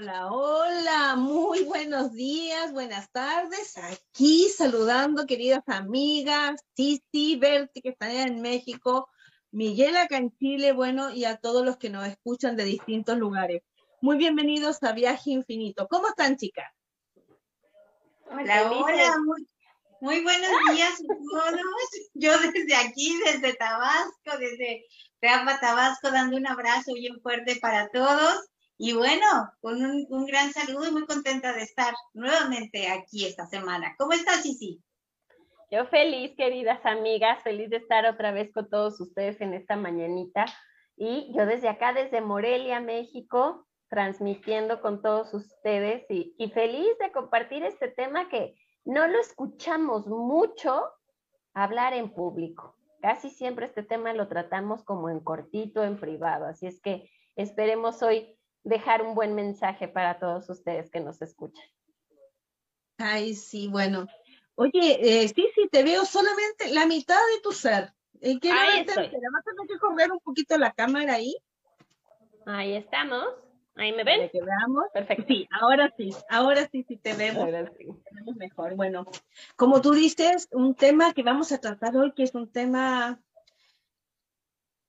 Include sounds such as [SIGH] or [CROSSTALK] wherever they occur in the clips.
Hola, hola, muy buenos días, buenas tardes. Aquí saludando, queridas amigas, Titi, Berti, que están en México, Miguel acá en Chile, bueno, y a todos los que nos escuchan de distintos lugares. Muy bienvenidos a Viaje Infinito. ¿Cómo están, chicas? Hola, hola, muy, buenos días a todos. Yo desde aquí, desde Tabasco, desde Teapa, Tabasco, dando un abrazo bien fuerte para todos y bueno, con un, gran saludo y muy contenta de estar nuevamente aquí esta semana. ¿Cómo estás, Sisi? Yo feliz, queridas amigas, feliz de estar otra vez con todos ustedes en esta mañanita. Y yo desde acá, desde Morelia, México, transmitiendo con todos ustedes y, y feliz de compartir este tema que no lo escuchamos mucho hablar en público. Casi siempre este tema lo tratamos como en cortito, en privado. Así es que esperemos hoy dejar un buen mensaje para todos ustedes que nos escuchan. Ay, sí, bueno. Oye, eh, sí, sí, te veo solamente la mitad de tu ser. Eh, quiero ahí verte, vas a tener que correr un poquito la cámara ahí. Ahí estamos. Ahí me ven. que veamos. Perfecto. Sí, ahora sí, ahora sí, sí te vemos. Ahora sí. Te vemos mejor. Bueno, como tú dices, un tema que vamos a tratar hoy, que es un tema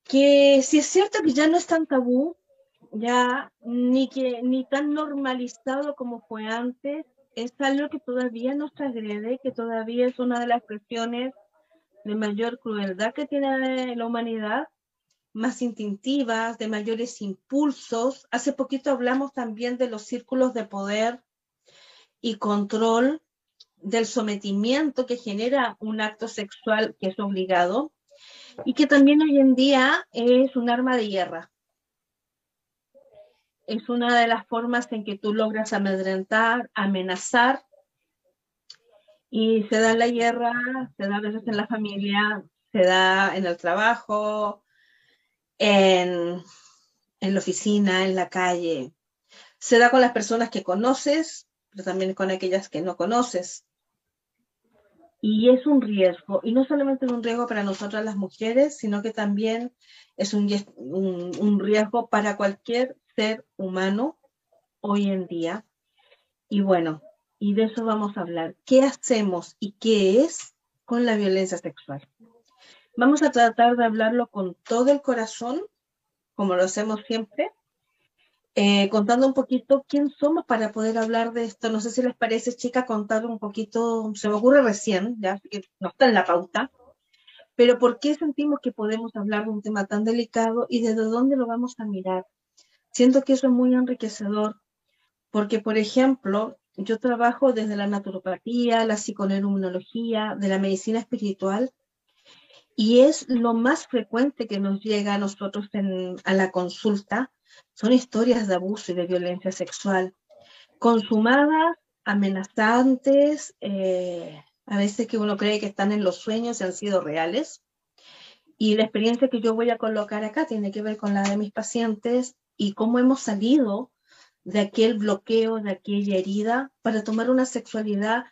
que si es cierto que ya no es tan tabú, ya ni que ni tan normalizado como fue antes, es algo que todavía nos agrede, que todavía es una de las presiones de mayor crueldad que tiene la humanidad, más instintivas, de mayores impulsos. Hace poquito hablamos también de los círculos de poder y control, del sometimiento que genera un acto sexual que es obligado y que también hoy en día es un arma de guerra es una de las formas en que tú logras amedrentar, amenazar, y se da en la guerra, se da a veces en la familia, se da en el trabajo, en, en la oficina, en la calle. Se da con las personas que conoces, pero también con aquellas que no conoces. Y es un riesgo, y no solamente es un riesgo para nosotras las mujeres, sino que también es un, un, un riesgo para cualquier ser humano hoy en día. Y bueno, y de eso vamos a hablar. ¿Qué hacemos y qué es con la violencia sexual? Vamos a tratar de hablarlo con todo el corazón, como lo hacemos siempre, eh, contando un poquito quién somos para poder hablar de esto. No sé si les parece, chica, contar un poquito, se me ocurre recién, ya que no está en la pauta, pero ¿por qué sentimos que podemos hablar de un tema tan delicado y desde dónde lo vamos a mirar? Siento que eso es muy enriquecedor, porque, por ejemplo, yo trabajo desde la naturopatía, la psiconeuroinmunología, de la medicina espiritual, y es lo más frecuente que nos llega a nosotros a la consulta, son historias de abuso y de violencia sexual, consumadas, amenazantes, eh, a veces que uno cree que están en los sueños y han sido reales. Y la experiencia que yo voy a colocar acá tiene que ver con la de mis pacientes y cómo hemos salido de aquel bloqueo, de aquella herida, para tomar una sexualidad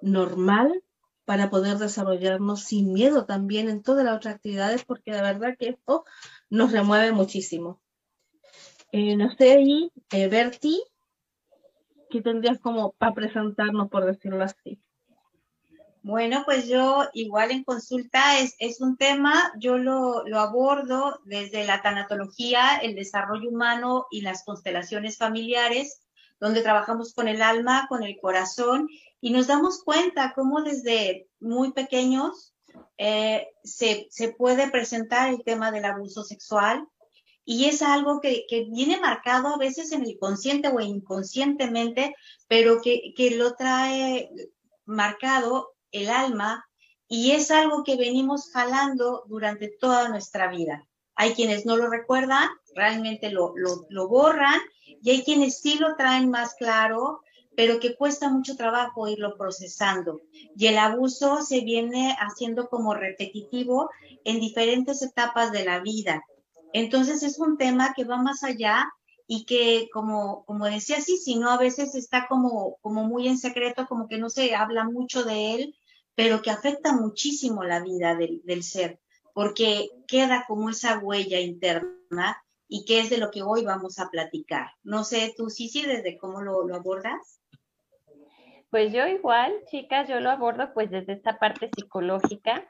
normal, para poder desarrollarnos sin miedo también en todas las otras actividades, porque de verdad que esto nos remueve muchísimo. Eh, no sé ahí, eh, Berti, ¿qué tendrías como para presentarnos, por decirlo así? Bueno, pues yo igual en consulta es, es un tema, yo lo, lo, abordo desde la tanatología, el desarrollo humano y las constelaciones familiares, donde trabajamos con el alma, con el corazón y nos damos cuenta cómo desde muy pequeños eh, se, se, puede presentar el tema del abuso sexual y es algo que, que, viene marcado a veces en el consciente o inconscientemente, pero que, que lo trae marcado el alma y es algo que venimos jalando durante toda nuestra vida. Hay quienes no lo recuerdan, realmente lo, lo, borran y hay quienes sí lo traen más claro, pero que cuesta mucho trabajo irlo procesando. Y el abuso se viene haciendo como repetitivo en diferentes etapas de la vida. Entonces es un tema que va más allá y que como, como decía sí, si no a veces está como, como muy en secreto, como que no se habla mucho de él pero que afecta muchísimo la vida del, ser, porque queda como esa huella interna y qué es de lo que hoy vamos a platicar. No sé, tú, sí, sí, desde cómo lo, lo abordas. Pues yo igual, chicas, yo lo abordo pues desde esta parte psicológica,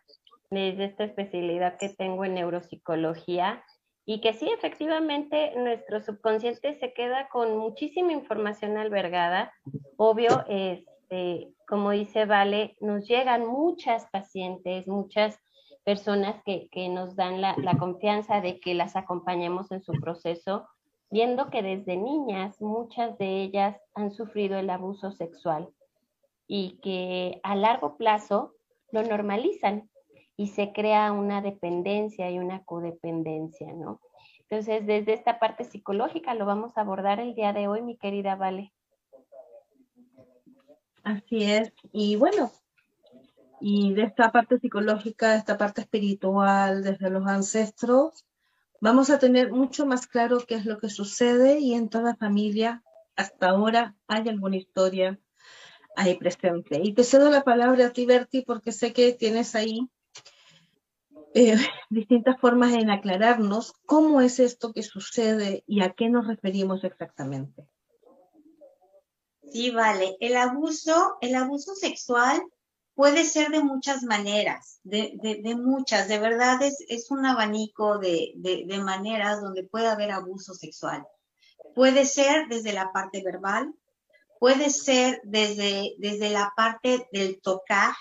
desde esta especialidad que tengo en neuropsicología y que sí, efectivamente, nuestro subconsciente se queda con muchísima información albergada. Obvio, este, como dice Vale, nos llegan muchas pacientes, muchas personas que, nos dan la, la, confianza de que las acompañemos en su proceso, viendo que desde niñas muchas de ellas han sufrido el abuso sexual y que a largo plazo lo normalizan y se crea una dependencia y una codependencia, ¿no? Entonces, desde esta parte psicológica lo vamos a abordar el día de hoy, mi querida Vale. Así es. Y bueno, y de esta parte psicológica, de esta parte espiritual, desde los ancestros, vamos a tener mucho más claro qué es lo que sucede y en toda familia hasta ahora hay alguna historia ahí presente. Y te cedo la palabra a ti, Berti, porque sé que tienes ahí eh, [LAUGHS] distintas formas en aclararnos cómo es esto que sucede y a qué nos referimos exactamente. Sí, vale. El abuso, el abuso sexual puede ser de muchas maneras, de, muchas. De verdad es, es un abanico de, de maneras donde puede haber abuso sexual. Puede ser desde la parte verbal, puede ser desde, desde la parte del tocar,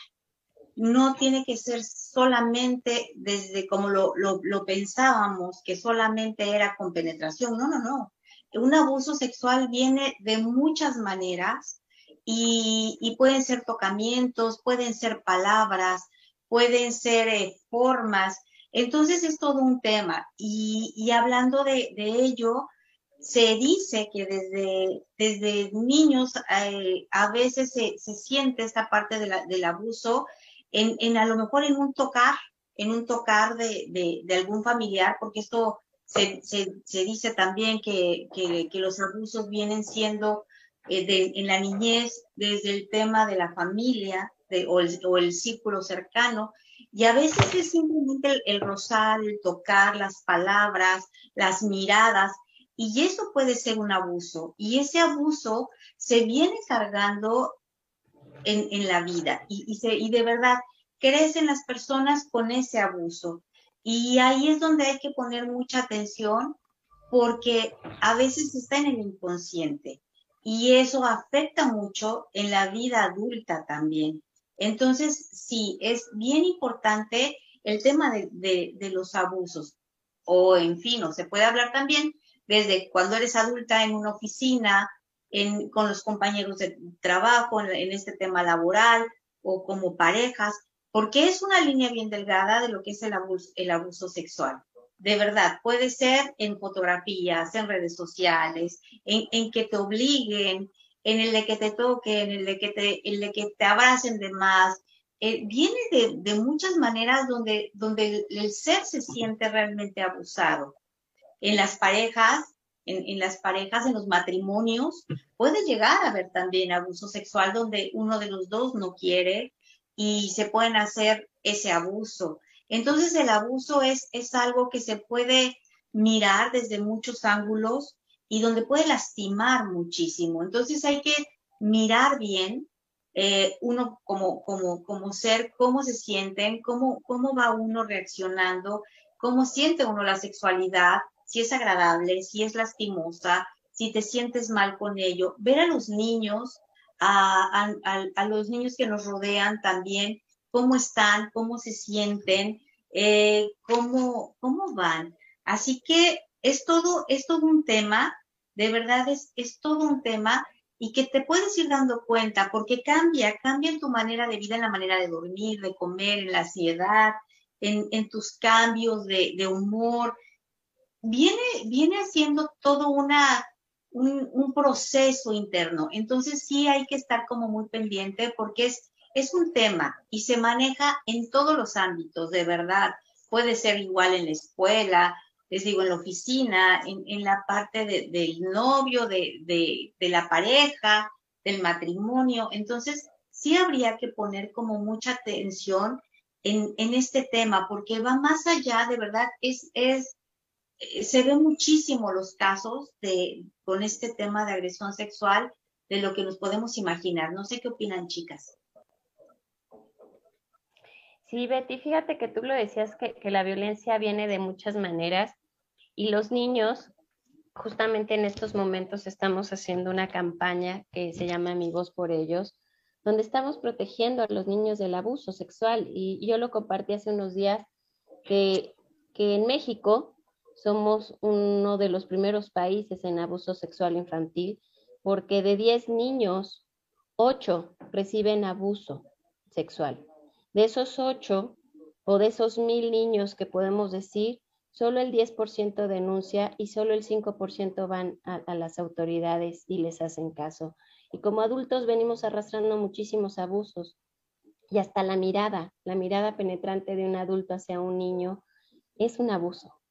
no tiene que ser solamente desde como lo, pensábamos, que solamente era con penetración. No, no, no. Un abuso sexual viene de muchas maneras y, pueden ser tocamientos, pueden ser palabras, pueden ser eh, formas. Entonces es todo un tema. Y, hablando de, ello, se dice que desde, desde niños eh, a veces se, siente esta parte del abuso en, a lo mejor en un tocar, en un tocar de, algún familiar, porque esto se, dice también que, los abusos vienen siendo eh, en la niñez desde el tema de la familia o, el, círculo cercano, y a veces es simplemente el, el el tocar, las palabras, las miradas, y eso puede ser un abuso. Y ese abuso se viene cargando en, la vida y, y, de verdad crecen las personas con ese abuso. Y ahí es donde hay que poner mucha atención porque a veces está en el inconsciente y eso afecta mucho en la vida adulta también. Entonces, sí, es bien importante el tema de, de, los abusos. O, en fin, o se puede hablar también desde cuando eres adulta en una oficina, con los compañeros de trabajo, en, este tema laboral o como parejas, porque es una línea bien delgada de lo que es el abuso, el abuso sexual. De verdad, puede ser en fotografías, en redes sociales, en, que te obliguen, en el de que te toquen, en el de que te, el de que te abracen de más. Eh, viene de, muchas maneras donde, donde el ser se siente realmente abusado. En las parejas, en, las parejas, en los matrimonios, puede llegar a haber también abuso sexual donde uno de los dos no quiere y se pueden hacer ese abuso. Entonces el abuso es, es algo que se puede mirar desde muchos ángulos y donde puede lastimar muchísimo. Entonces hay que mirar bien eh, uno como, como, como ser, cómo se sienten, cómo, cómo va uno reaccionando, cómo siente uno la sexualidad, si es agradable, si es lastimosa, si te sientes mal con ello. Ver a los niños, a, los niños que nos rodean también, cómo están, cómo se sienten, eh, cómo, cómo van. Así que es todo, es todo un tema, de verdad es, es todo un tema y que te puedes ir dando cuenta porque cambia, cambia en tu manera de vida, en la manera de dormir, de comer, en la ansiedad, en, tus cambios de, de humor, viene, viene haciendo todo una, un, proceso interno. Entonces sí hay que estar como muy pendiente porque es, es un tema y se maneja en todos los ámbitos, de verdad. Puede ser igual en la escuela, les digo, en la oficina, en, la parte del novio, de, de, la pareja, del matrimonio. Entonces, sí habría que poner como mucha atención en, en, este tema, porque va más allá, de verdad, es, es se ven muchísimo los casos de, con este tema de agresión sexual de lo que nos podemos imaginar. No sé qué opinan, chicas. Sí, Betty, fíjate que tú lo decías que, que la violencia viene de muchas maneras y los niños, justamente en estos momentos estamos haciendo una campaña que se llama Amigos por ellos, donde estamos protegiendo a los niños del abuso sexual. Y yo lo compartí hace unos días que, que en México somos uno de los primeros países en abuso sexual infantil, porque de 10 niños, 8 reciben abuso sexual. De esos 8 o de esos mil niños que podemos decir, solo el 10% denuncia y solo el 5% van a, a, las autoridades y les hacen caso. Y como adultos venimos arrastrando muchísimos abusos y hasta la mirada, la mirada penetrante de un adulto hacia un niño es un abuso.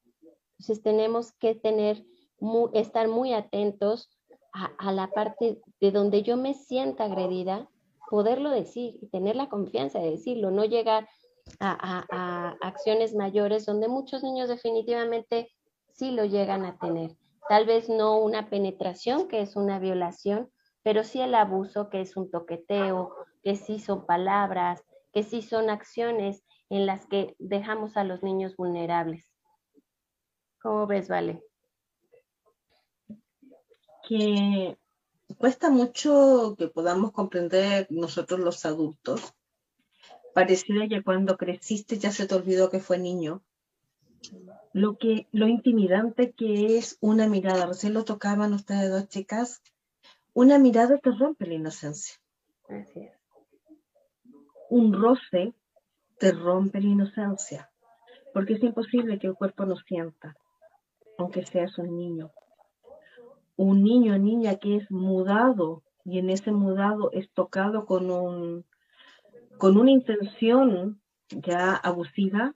Entonces tenemos que tener, muy, estar muy atentos a, la parte de donde yo me sienta agredida, poderlo decir y tener la confianza de decirlo, no llegar a, a, acciones mayores donde muchos niños definitivamente sí lo llegan a tener. Tal vez no una penetración, que es una violación, pero sí el abuso, que es un toqueteo, que sí son palabras, que sí son acciones en las que dejamos a los niños vulnerables. ¿Cómo ves, Vale? Que cuesta mucho que podamos comprender nosotros los adultos. Pareciera que cuando creciste ya se te olvidó que fue niño. Lo que, lo intimidante que es una mirada, recién lo tocaban ustedes dos chicas, una mirada te rompe la inocencia. Así es. Un roce te rompe la inocencia, porque es imposible que el cuerpo no sienta, aunque seas un niño. Un niño o niña que es mudado y en ese mudado es tocado con, un, con una intención ya abusiva,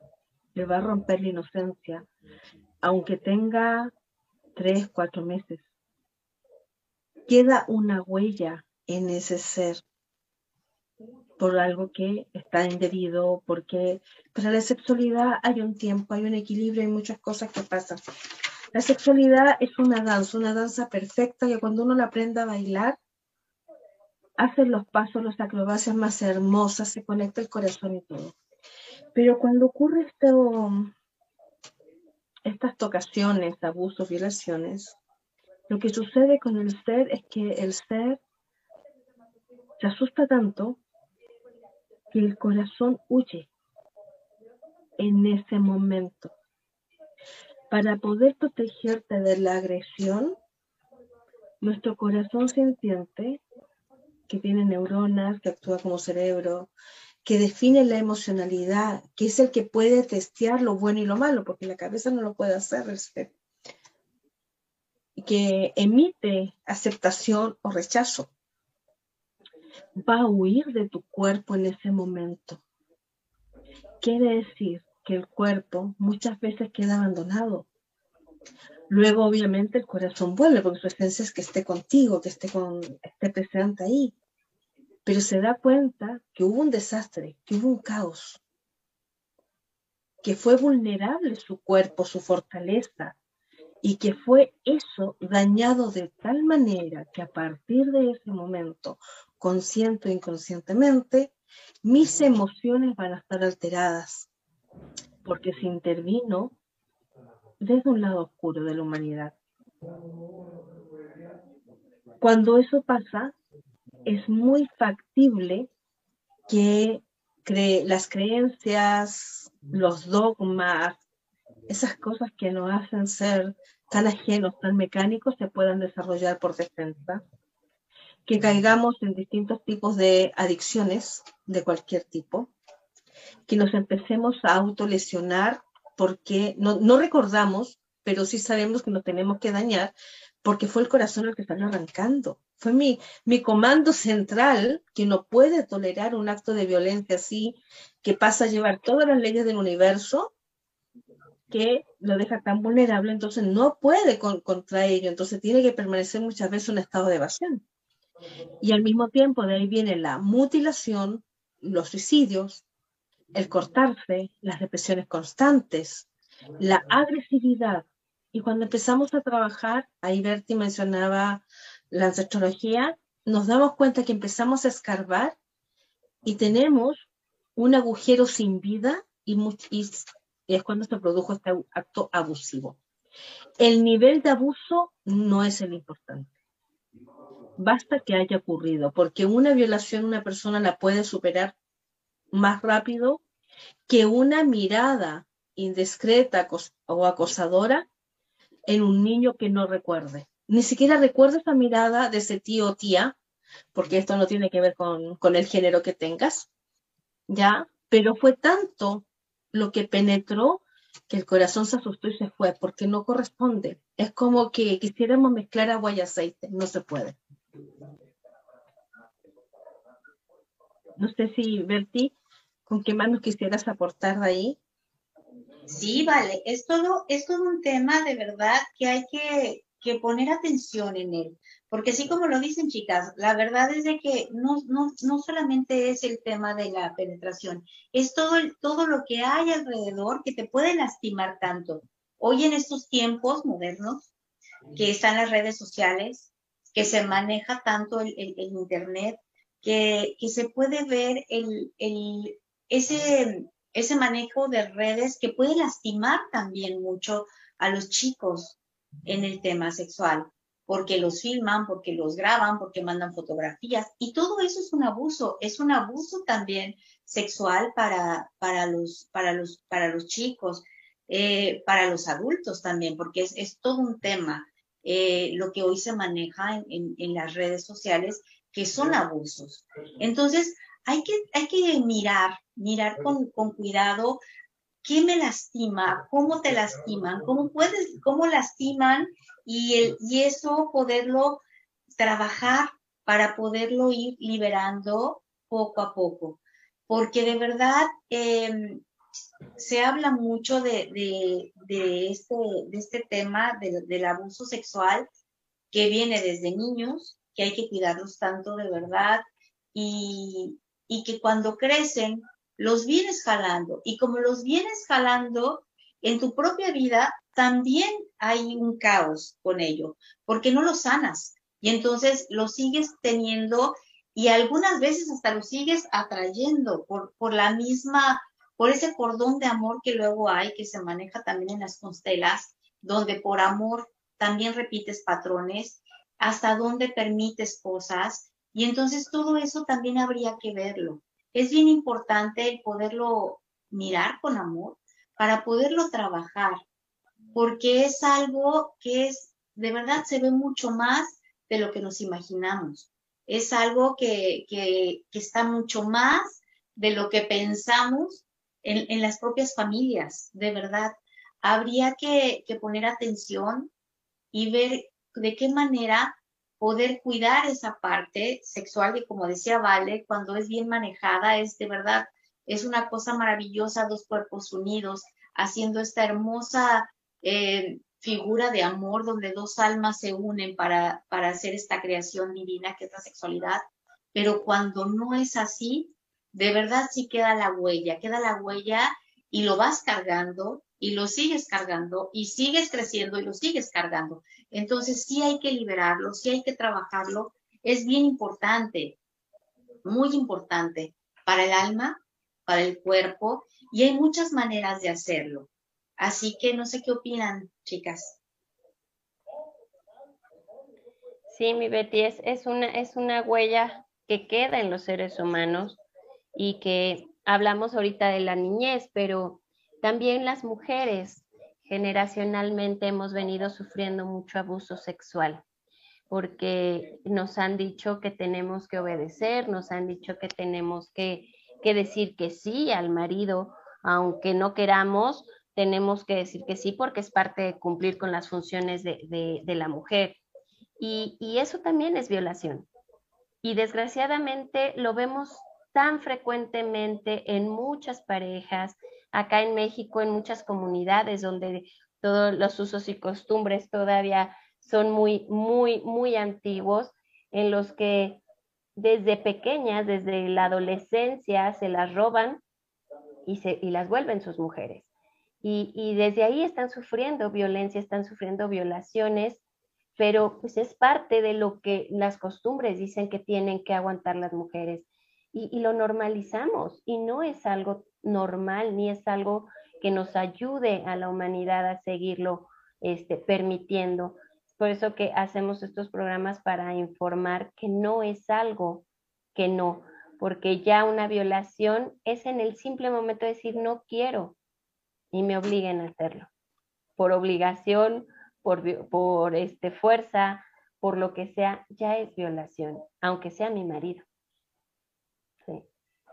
le va a romper la inocencia, aunque tenga tres, cuatro meses queda una huella en ese ser por algo que está indebido, porque para la sexualidad hay un tiempo, hay un equilibrio, hay muchas cosas que pasan. La sexualidad es una danza, una danza perfecta que cuando uno la aprende a bailar, hace los pasos, las acrobacias más hermosas, se conecta el corazón y todo. Pero cuando ocurre esto, estas tocaciones, abusos, violaciones, lo que sucede con el ser es que el ser se asusta tanto que el corazón huye en ese momento. Para poder protegerte de la agresión, nuestro corazón sintiente, que tiene neuronas, que actúa como cerebro, que define la emocionalidad, que es el que puede testear lo bueno y lo malo, porque la cabeza no lo puede hacer ser que emite aceptación o rechazo va a huir de tu cuerpo en ese momento. Quiere decir que el cuerpo muchas veces queda abandonado. Luego, obviamente, el corazón vuelve, porque su esencia es que esté contigo, que esté, con, esté presente ahí. Pero se da cuenta que hubo un desastre, que hubo un caos, que fue vulnerable su cuerpo, su fortaleza, y que fue eso dañado de tal manera que a partir de ese momento, consciente o inconscientemente, mis emociones van a estar alteradas porque se intervino desde un lado oscuro de la humanidad. Cuando eso pasa, es muy factible que las creencias, los dogmas, esas cosas que nos hacen ser tan ajenos, tan mecánicos, se puedan desarrollar por defensa, que caigamos en distintos tipos de adicciones de cualquier tipo, que nos empecemos a autolesionar porque no, no recordamos, pero sí sabemos que nos tenemos que dañar porque fue el corazón el que salió arrancando. Fue mi, mi comando central que no puede tolerar un acto de violencia así, que pasa a llevar todas las leyes del universo que lo deja tan vulnerable, entonces no puede con, contra ello, entonces tiene que permanecer muchas veces en estado de evasión. Y al mismo tiempo de ahí viene la mutilación, los suicidios, el cortarse, las depresiones constantes, la agresividad Y cuando empezamos a trabajar, ahí Berti mencionaba la ancestrología, nos damos cuenta que empezamos a escarbar y tenemos un agujero sin vida y, y es cuando se produjo este acto abusivo. El nivel de abuso no es el importante. Basta que haya ocurrido, porque una violación una persona la puede superar más rápido que una mirada indiscreta o acosadora en un niño que no recuerde. Ni siquiera recuerda esa mirada de ese tío o tía, porque esto no tiene que ver con, el género que tengas, ¿ya? Pero fue tanto lo que penetró que el corazón se asustó y se fue, porque no corresponde. Es como que quisiéramos mezclar agua y aceite, no se puede. No sé si, Berti, ¿con qué manos quisieras aportar ahí? Sí, vale, es todo, es todo un tema de verdad que hay que, que poner atención en él. Porque así como lo dicen chicas, la verdad es de que no, no, no solamente es el tema de la penetración, es todo, todo lo que hay alrededor que te puede lastimar tanto. Hoy en estos tiempos modernos, que están las redes sociales, que se maneja tanto el, el, Internet, que, que, se puede ver el, el, ese, ese manejo de redes que puede lastimar también mucho a los chicos en el tema sexual porque los filman, porque los graban, porque mandan fotografías. Y todo eso es un abuso, es un abuso también sexual para, para, los, para, los, para los chicos, eh, para los adultos también, porque es, es todo un tema eh, lo que hoy se maneja en, en, las redes sociales, que son abusos. Entonces, hay que, hay que mirar, mirar con, con cuidado qué me lastima, cómo te lastiman, cómo puedes, cómo lastiman y, el, y eso poderlo trabajar para poderlo ir liberando poco a poco. Porque de verdad em, se habla mucho de, de, este, de este tema del abuso sexual que viene desde niños, que hay que cuidarlos tanto de verdad y, y que cuando crecen los vienes jalando. Y como los vienes jalando en tu propia vida también hay un caos con ello, porque no lo sanas. Y entonces lo sigues teniendo y algunas veces hasta lo sigues atrayendo por, por la misma, por ese cordón de amor que luego hay, que se maneja también en las constelas, donde por amor también repites patrones, hasta dónde permites cosas, y entonces todo eso también habría que verlo. Es bien importante el poderlo mirar con amor para poderlo trabajar, porque es algo que es, de verdad, se ve mucho más de lo que nos imaginamos. Es algo que, que, está mucho más de lo que pensamos en, en, las propias familias, de verdad. Habría que, que poner atención y ver de qué manera poder cuidar esa parte sexual que, como decía Vale, cuando es bien manejada, es de verdad, es una cosa maravillosa, dos cuerpos unidos, haciendo esta hermosa eh, figura de amor donde dos almas se unen para, para hacer esta creación divina que es la sexualidad. Pero cuando no es así, de verdad sí queda la huella, queda la huella y lo vas cargando y lo sigues cargando y sigues creciendo y lo sigues cargando. Entonces sí hay que liberarlo, sí hay que trabajarlo. Es bien importante, muy importante para el alma, para el cuerpo y hay muchas maneras de hacerlo. Así que no sé qué opinan, chicas. Sí, mi Betty, es, es, una, es una huella que queda en los seres humanos y que hablamos ahorita de la niñez, pero también las mujeres generacionalmente hemos venido sufriendo mucho abuso sexual porque nos han dicho que tenemos que obedecer, nos han dicho que tenemos que, que decir que sí al marido, aunque no queramos, tenemos que decir que sí porque es parte de cumplir con las funciones de, la mujer. Y, y eso también es violación. Y desgraciadamente lo vemos tan frecuentemente en muchas parejas, acá en México, en muchas comunidades donde todos los usos y costumbres todavía son muy, muy, muy antiguos, en los que desde pequeñas, desde la adolescencia, se las roban y, se, y las vuelven sus mujeres. Y, desde ahí están sufriendo violencia, están sufriendo violaciones, pero pues es parte de lo que las costumbres dicen que tienen que aguantar las mujeres. Y, y lo normalizamos y no es algo normal ni es algo que nos ayude a la humanidad a seguirlo este, permitiendo. Por eso que hacemos estos programas para informar que no es algo que no, porque ya una violación es en el simple momento de decir no quiero y me obliguen a hacerlo. Por obligación, por, por este, fuerza, por lo que sea, ya es violación, aunque sea mi marido.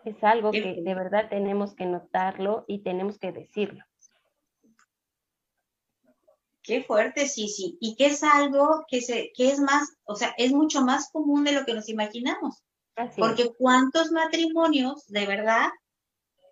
Es algo que de verdad tenemos que notarlo y tenemos que decirlo. Qué fuerte, sí, sí. Y que es algo que, se, que es más, o sea, es mucho más común de lo que nos imaginamos. Porque cuántos matrimonios de verdad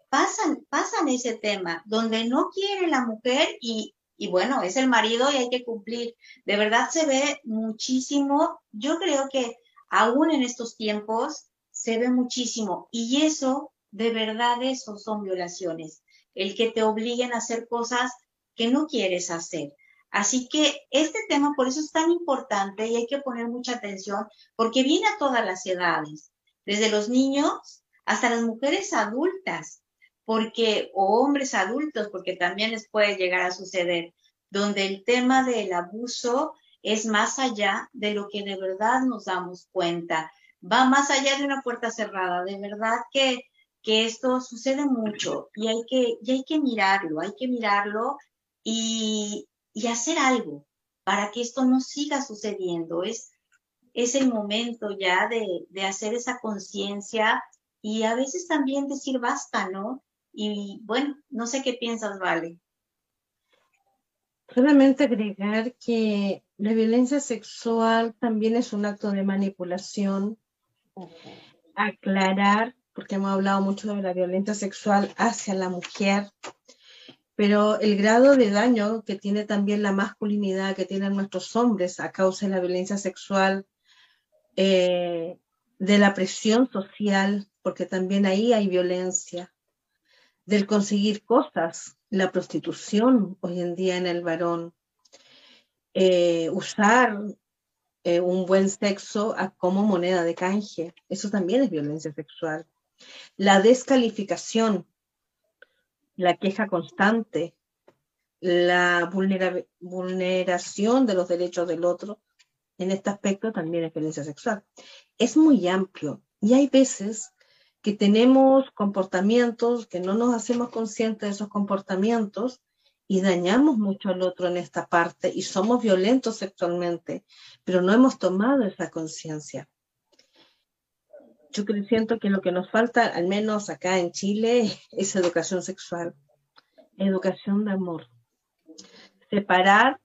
pasan, pasan ese tema, donde no quiere la mujer y, y bueno, es el marido y hay que cumplir. De verdad se ve muchísimo. Yo creo que aún en estos tiempos se ve muchísimo. Y eso, de verdad, eso son violaciones. El que te obliguen a hacer cosas que no quieres hacer. Así que este tema por eso es tan importante y hay que poner mucha atención porque viene a todas las edades, desde los niños hasta las mujeres adultas, porque o hombres adultos, porque también les puede llegar a suceder, donde el tema del abuso es más allá de lo que de verdad nos damos cuenta, va más allá de una puerta cerrada, de verdad que que esto sucede mucho y hay que, y hay que mirarlo, hay que mirarlo y, y hacer algo para que esto no siga sucediendo. Es, es el momento ya de, de hacer esa conciencia y a veces también decir basta, ¿no? Y bueno, no sé qué piensas, Vale. Solamente agregar que la violencia sexual también es un acto de manipulación. Aclarar, porque hemos hablado mucho de la violencia sexual hacia la mujer, pero el grado de daño que tiene también la masculinidad, que tienen nuestros hombres a causa de la violencia sexual, eh, de la presión social, porque también ahí hay violencia, del conseguir cosas, la prostitución hoy en día en el varón, eh, usar eh, un buen sexo como moneda de canje, eso también es violencia sexual. La descalificación, la queja constante, la vulneración de los derechos del otro, en este aspecto también es violencia sexual. Es muy amplio y hay veces que tenemos comportamientos que no nos hacemos conscientes de esos comportamientos y dañamos mucho al otro en esta parte y somos violentos sexualmente, pero no hemos tomado esa conciencia. Yo siento que lo que nos falta, al menos acá en Chile, [LAUGHS] es educación sexual, educación de amor. Separar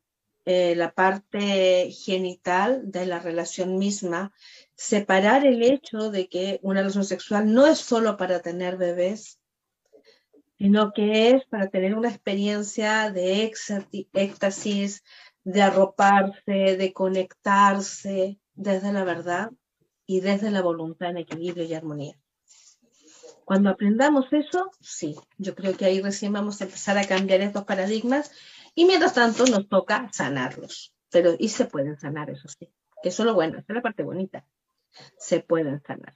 eh, la parte genital de la relación misma, separar el hecho de que una relación sexual no es solo para tener bebés, sino que es para tener una experiencia de éxtasis, de arroparse, de conectarse desde la verdad y desde la voluntad en equilibrio y armonía. Cuando aprendamos eso, sí, yo creo que ahí recién vamos a empezar a cambiar estos paradigmas y mientras tanto nos toca sanarlos. Pero, y se pueden sanar, eso sí, que eso es lo bueno, esa es la parte bonita. Se pueden sanar.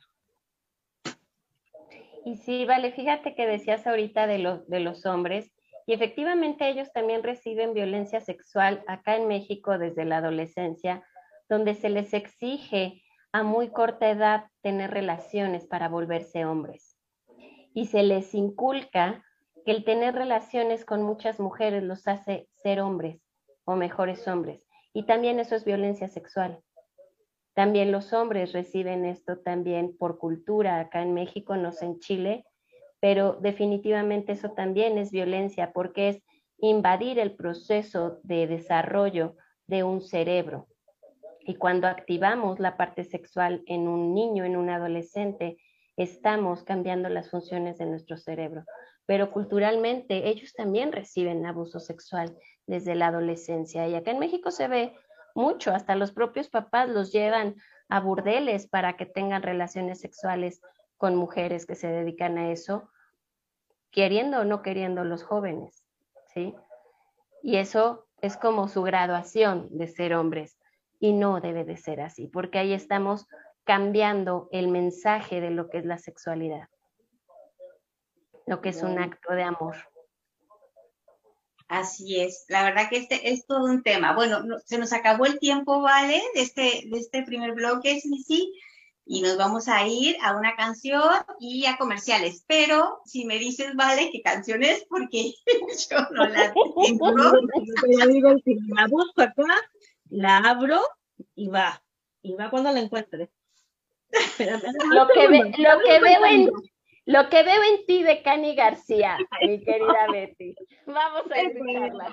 Y sí, vale, fíjate que decías ahorita de los, de los hombres, y efectivamente ellos también reciben violencia sexual acá en México desde la adolescencia, donde se les exige a muy corta edad tener relaciones para volverse hombres. Y se les inculca que el tener relaciones con muchas mujeres los hace ser hombres o mejores hombres. Y también eso es violencia sexual. También los hombres reciben esto también por cultura acá en México, no sé en Chile, pero definitivamente eso también es violencia porque es invadir el proceso de desarrollo de un cerebro. Y cuando activamos la parte sexual en un niño, en un adolescente, estamos cambiando las funciones de nuestro cerebro. Pero culturalmente ellos también reciben abuso sexual desde la adolescencia. Y acá en México se ve mucho, hasta los propios papás los llevan a burdeles para que tengan relaciones sexuales con mujeres que se dedican a eso, queriendo o no queriendo los jóvenes. ¿sí? Y eso es como su graduación de ser hombres y no debe de ser así, porque ahí estamos cambiando el mensaje de lo que es la sexualidad, lo que es un acto de amor. Así es, la verdad que este es todo un tema. Bueno, se nos acabó el tiempo, ¿vale? De este, de este primer bloque, sí, sí, y nos vamos a ir a una canción y a comerciales. Pero si me dices, ¿vale? ¿Qué canción es? Porque [LAUGHS] yo no la tengo. [LAUGHS] Yo digo, si la busco acá, la abro y va. Y va cuando la encuentre. lo, que lo, que veo en, lo que veo en ti de Cani García, mi querida Betty. Vamos a escucharla.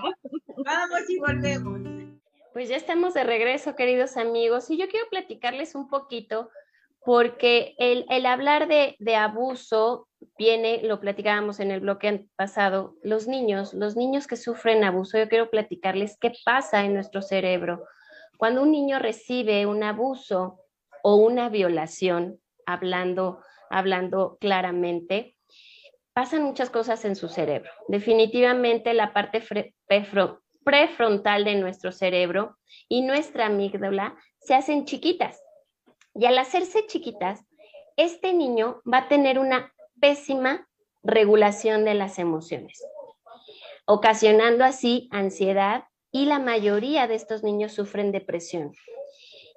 Vamos y volvemos. Pues ya estamos de regreso, queridos amigos, y yo quiero platicarles un poquito porque el, el hablar de, de, abuso viene, lo platicábamos en el bloque pasado, los niños, los niños que sufren abuso, yo quiero platicarles qué pasa en nuestro cerebro. Cuando un niño recibe un abuso o una violación, hablando, hablando claramente, pasan muchas cosas en su cerebro. Definitivamente la parte prefrontal de nuestro cerebro y nuestra amígdala se hacen chiquitas. Y al hacerse chiquitas, este niño va a tener una pésima regulación de las emociones, ocasionando así ansiedad, y la mayoría de estos niños sufren depresión.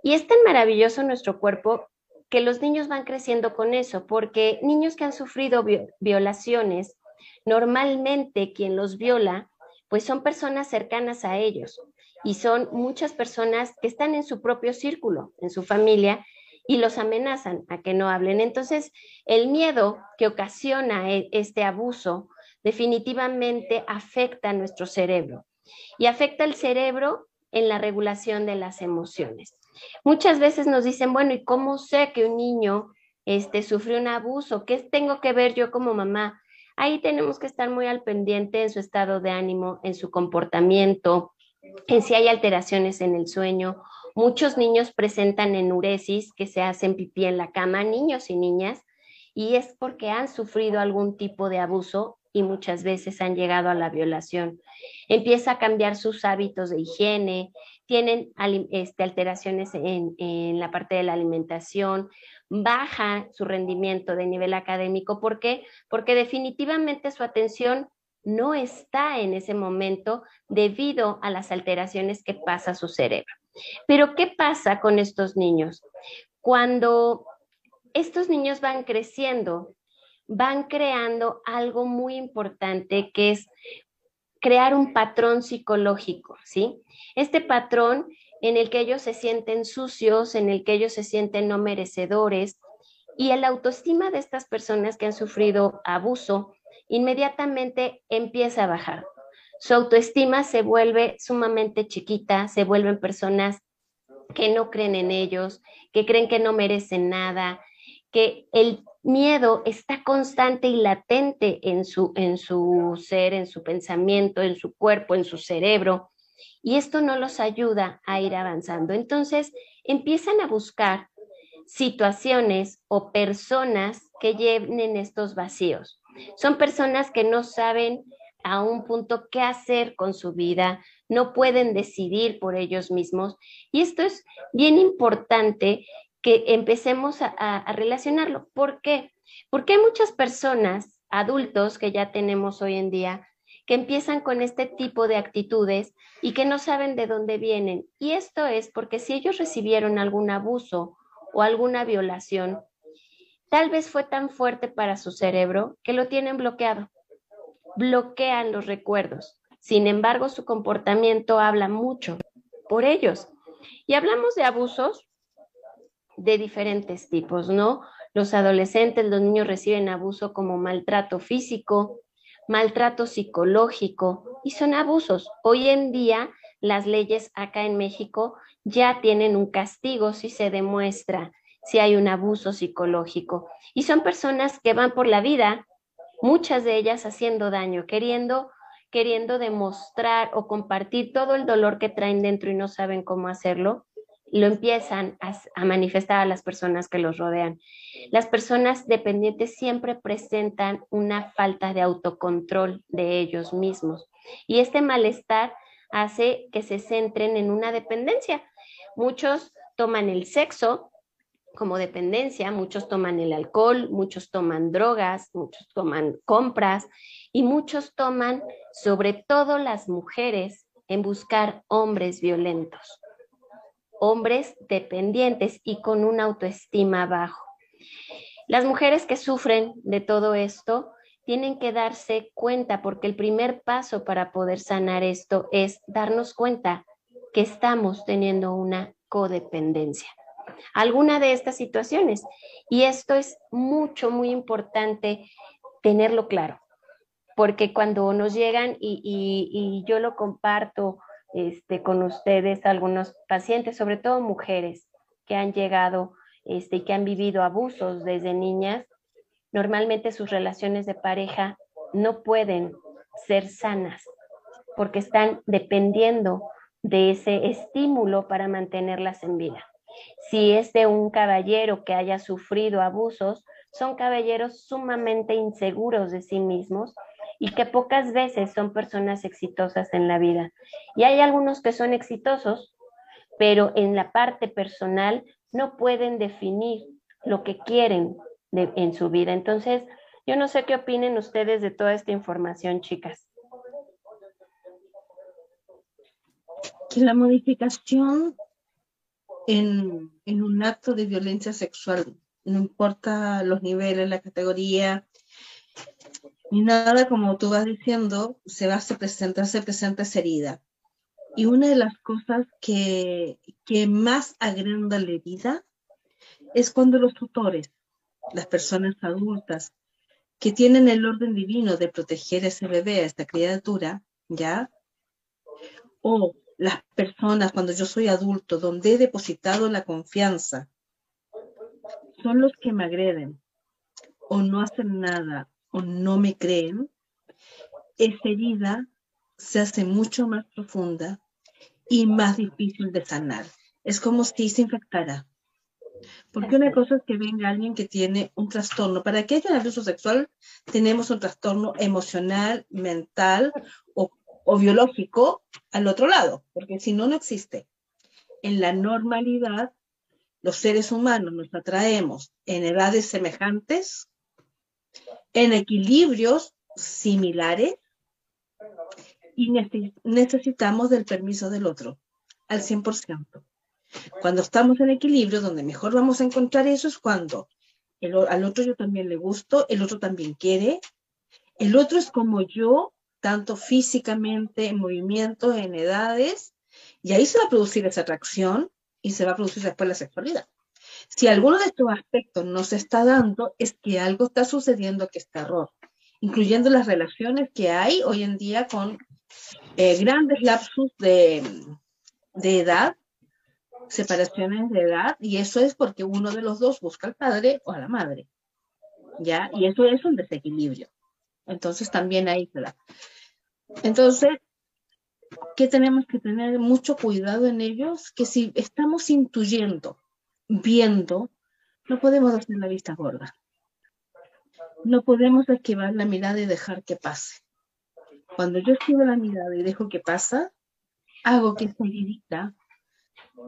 Y es tan maravilloso nuestro cuerpo que los niños van creciendo con eso, porque niños que han sufrido violaciones, normalmente quien los viola, pues son personas cercanas a ellos y son muchas personas que están en su propio círculo, en su familia, y los amenazan a que no hablen. Entonces, el miedo que ocasiona e-, este abuso definitivamente afecta a nuestro cerebro y afecta el cerebro en la regulación de las emociones. Muchas veces nos dicen, bueno, ¿y cómo sé que un niño este, sufrió un abuso? ¿Qué tengo que ver yo como mamá? Ahí tenemos que estar muy al pendiente en su estado de ánimo, en su comportamiento, en si hay alteraciones en el sueño. Muchos niños presentan enuresis, que se hacen pipí en la cama, niños y niñas, y es porque han sufrido algún tipo de abuso y muchas veces han llegado a la violación. Empieza a cambiar sus hábitos de higiene, tienen este, alteraciones en, en, la parte de la alimentación, baja su rendimiento de nivel académico. ¿Por qué? Porque definitivamente su atención no está en ese momento debido a las alteraciones que pasa su cerebro. Pero ¿qué pasa con estos niños? Cuando estos niños van creciendo, van creando algo muy importante que es crear un patrón psicológico, ¿sí? Este patrón en el que ellos se sienten sucios, en el que ellos se sienten no merecedores y el autoestima de estas personas que han sufrido abuso inmediatamente empieza a bajar. Su autoestima se vuelve sumamente chiquita, se vuelven personas que no creen en ellos, que creen que no merecen nada, que el miedo está constante y latente en su, en su ser, en su pensamiento, en su cuerpo, en su cerebro, y esto no los ayuda a ir avanzando. Entonces, empiezan a buscar situaciones o personas que llenen estos vacíos. Son personas que no saben a un punto qué hacer con su vida, no pueden decidir por ellos mismos. Y esto es bien importante que empecemos a, relacionarlo. ¿Por qué? Porque hay muchas personas, adultos que ya tenemos hoy en día, que empiezan con este tipo de actitudes y que no saben de dónde vienen. Y esto es porque si ellos recibieron algún abuso o alguna violación, tal vez fue tan fuerte para su cerebro que lo tienen bloqueado. Bloquean los recuerdos. Sin embargo, su comportamiento habla mucho por ellos. Y hablamos de abusos de diferentes tipos, ¿no? Los adolescentes, los niños reciben abuso como maltrato físico, maltrato psicológico y son abusos. Hoy en día las leyes acá en México ya tienen un castigo si se demuestra si hay un abuso psicológico. Y son personas que van por la vida, muchas de ellas haciendo daño, queriendo queriendo demostrar o compartir todo el dolor que traen dentro y no saben cómo hacerlo lo empiezan a, manifestar a las personas que los rodean. Las personas dependientes siempre presentan una falta de autocontrol de ellos mismos. Y este malestar hace que se centren en una dependencia. Muchos toman el sexo como dependencia, muchos toman el alcohol, muchos toman drogas, muchos toman compras y muchos toman, sobre todo las mujeres, en buscar hombres violentos, hombres dependientes y con una autoestima bajo. Las mujeres que sufren de todo esto tienen que darse cuenta porque el primer paso para poder sanar esto es darnos cuenta que estamos teniendo una codependencia. Alguna de estas situaciones. Y esto es mucho, muy importante tenerlo claro, porque cuando nos llegan y, yo lo comparto este, con ustedes, algunos pacientes, sobre todo mujeres que han llegado este, y que han vivido abusos desde niñas, normalmente sus relaciones de pareja no pueden ser sanas porque están dependiendo de ese estímulo para mantenerlas en vida. Si es de un caballero que haya sufrido abusos, son caballeros sumamente inseguros de sí mismos y que pocas veces son personas exitosas en la vida. Y hay algunos que son exitosos, pero en la parte personal no pueden definir lo que quieren en su vida. Entonces, yo no sé qué opinen ustedes de toda esta información, chicas. Que la modificación en, en un acto de violencia sexual, no importa los niveles, la categoría, ni nada, como tú vas diciendo, se va a presentar, se presenta esa herida. Y una de las cosas que, que más agranda la herida es cuando los tutores las personas adultas que tienen el orden divino de proteger a ese bebé, a esta criatura, ¿ya? O las personas cuando yo soy adulto, donde he depositado la confianza, son los que me agreden o no hacen nada o no me creen, esa herida se hace mucho más profunda y más difícil de sanar. Es como si se infectara. Porque una cosa es que venga alguien que tiene un trastorno. Para que haya abuso sexual, tenemos un trastorno emocional, mental o, o biológico al otro lado, porque si no, no existe. En la normalidad, los seres humanos nos atraemos en edades semejantes, en equilibrios similares y necesitamos del permiso del otro al 100%. Cuando estamos en equilibrio, donde mejor vamos a encontrar eso es cuando al otro yo también le gusto, el otro también quiere, el otro es como yo, tanto físicamente, en movimientos, en edades, y ahí se va a producir esa atracción y se va a producir después la sexualidad. Si alguno de estos aspectos no se está dando, es que algo está sucediendo que está error, incluyendo las relaciones que hay hoy en día con eh, grandes lapsus de, de edad separaciones de edad y eso es porque uno de los dos busca al padre o a la madre. ¿Ya? Y eso es un desequilibrio. Entonces también ahí se da. Entonces, ¿qué tenemos que tener mucho cuidado en ellos? Que si estamos intuyendo, viendo, no podemos hacer la vista gorda. No podemos esquivar la mirada y dejar que pase. Cuando yo esquivo la mirada y dejo que pasa, hago que esa heridita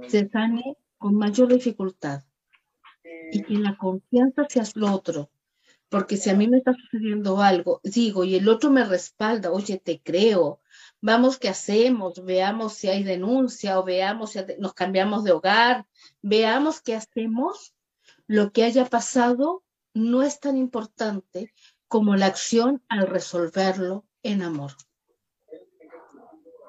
se sane con mayor dificultad y que la confianza sea lo otro. Porque si a mí me está sucediendo algo, digo, y el otro me respalda, oye, te creo, vamos, ¿qué hacemos? Veamos si hay denuncia o veamos si nos cambiamos de hogar, veamos qué hacemos. Lo que haya pasado no es tan importante como la acción al resolverlo en amor.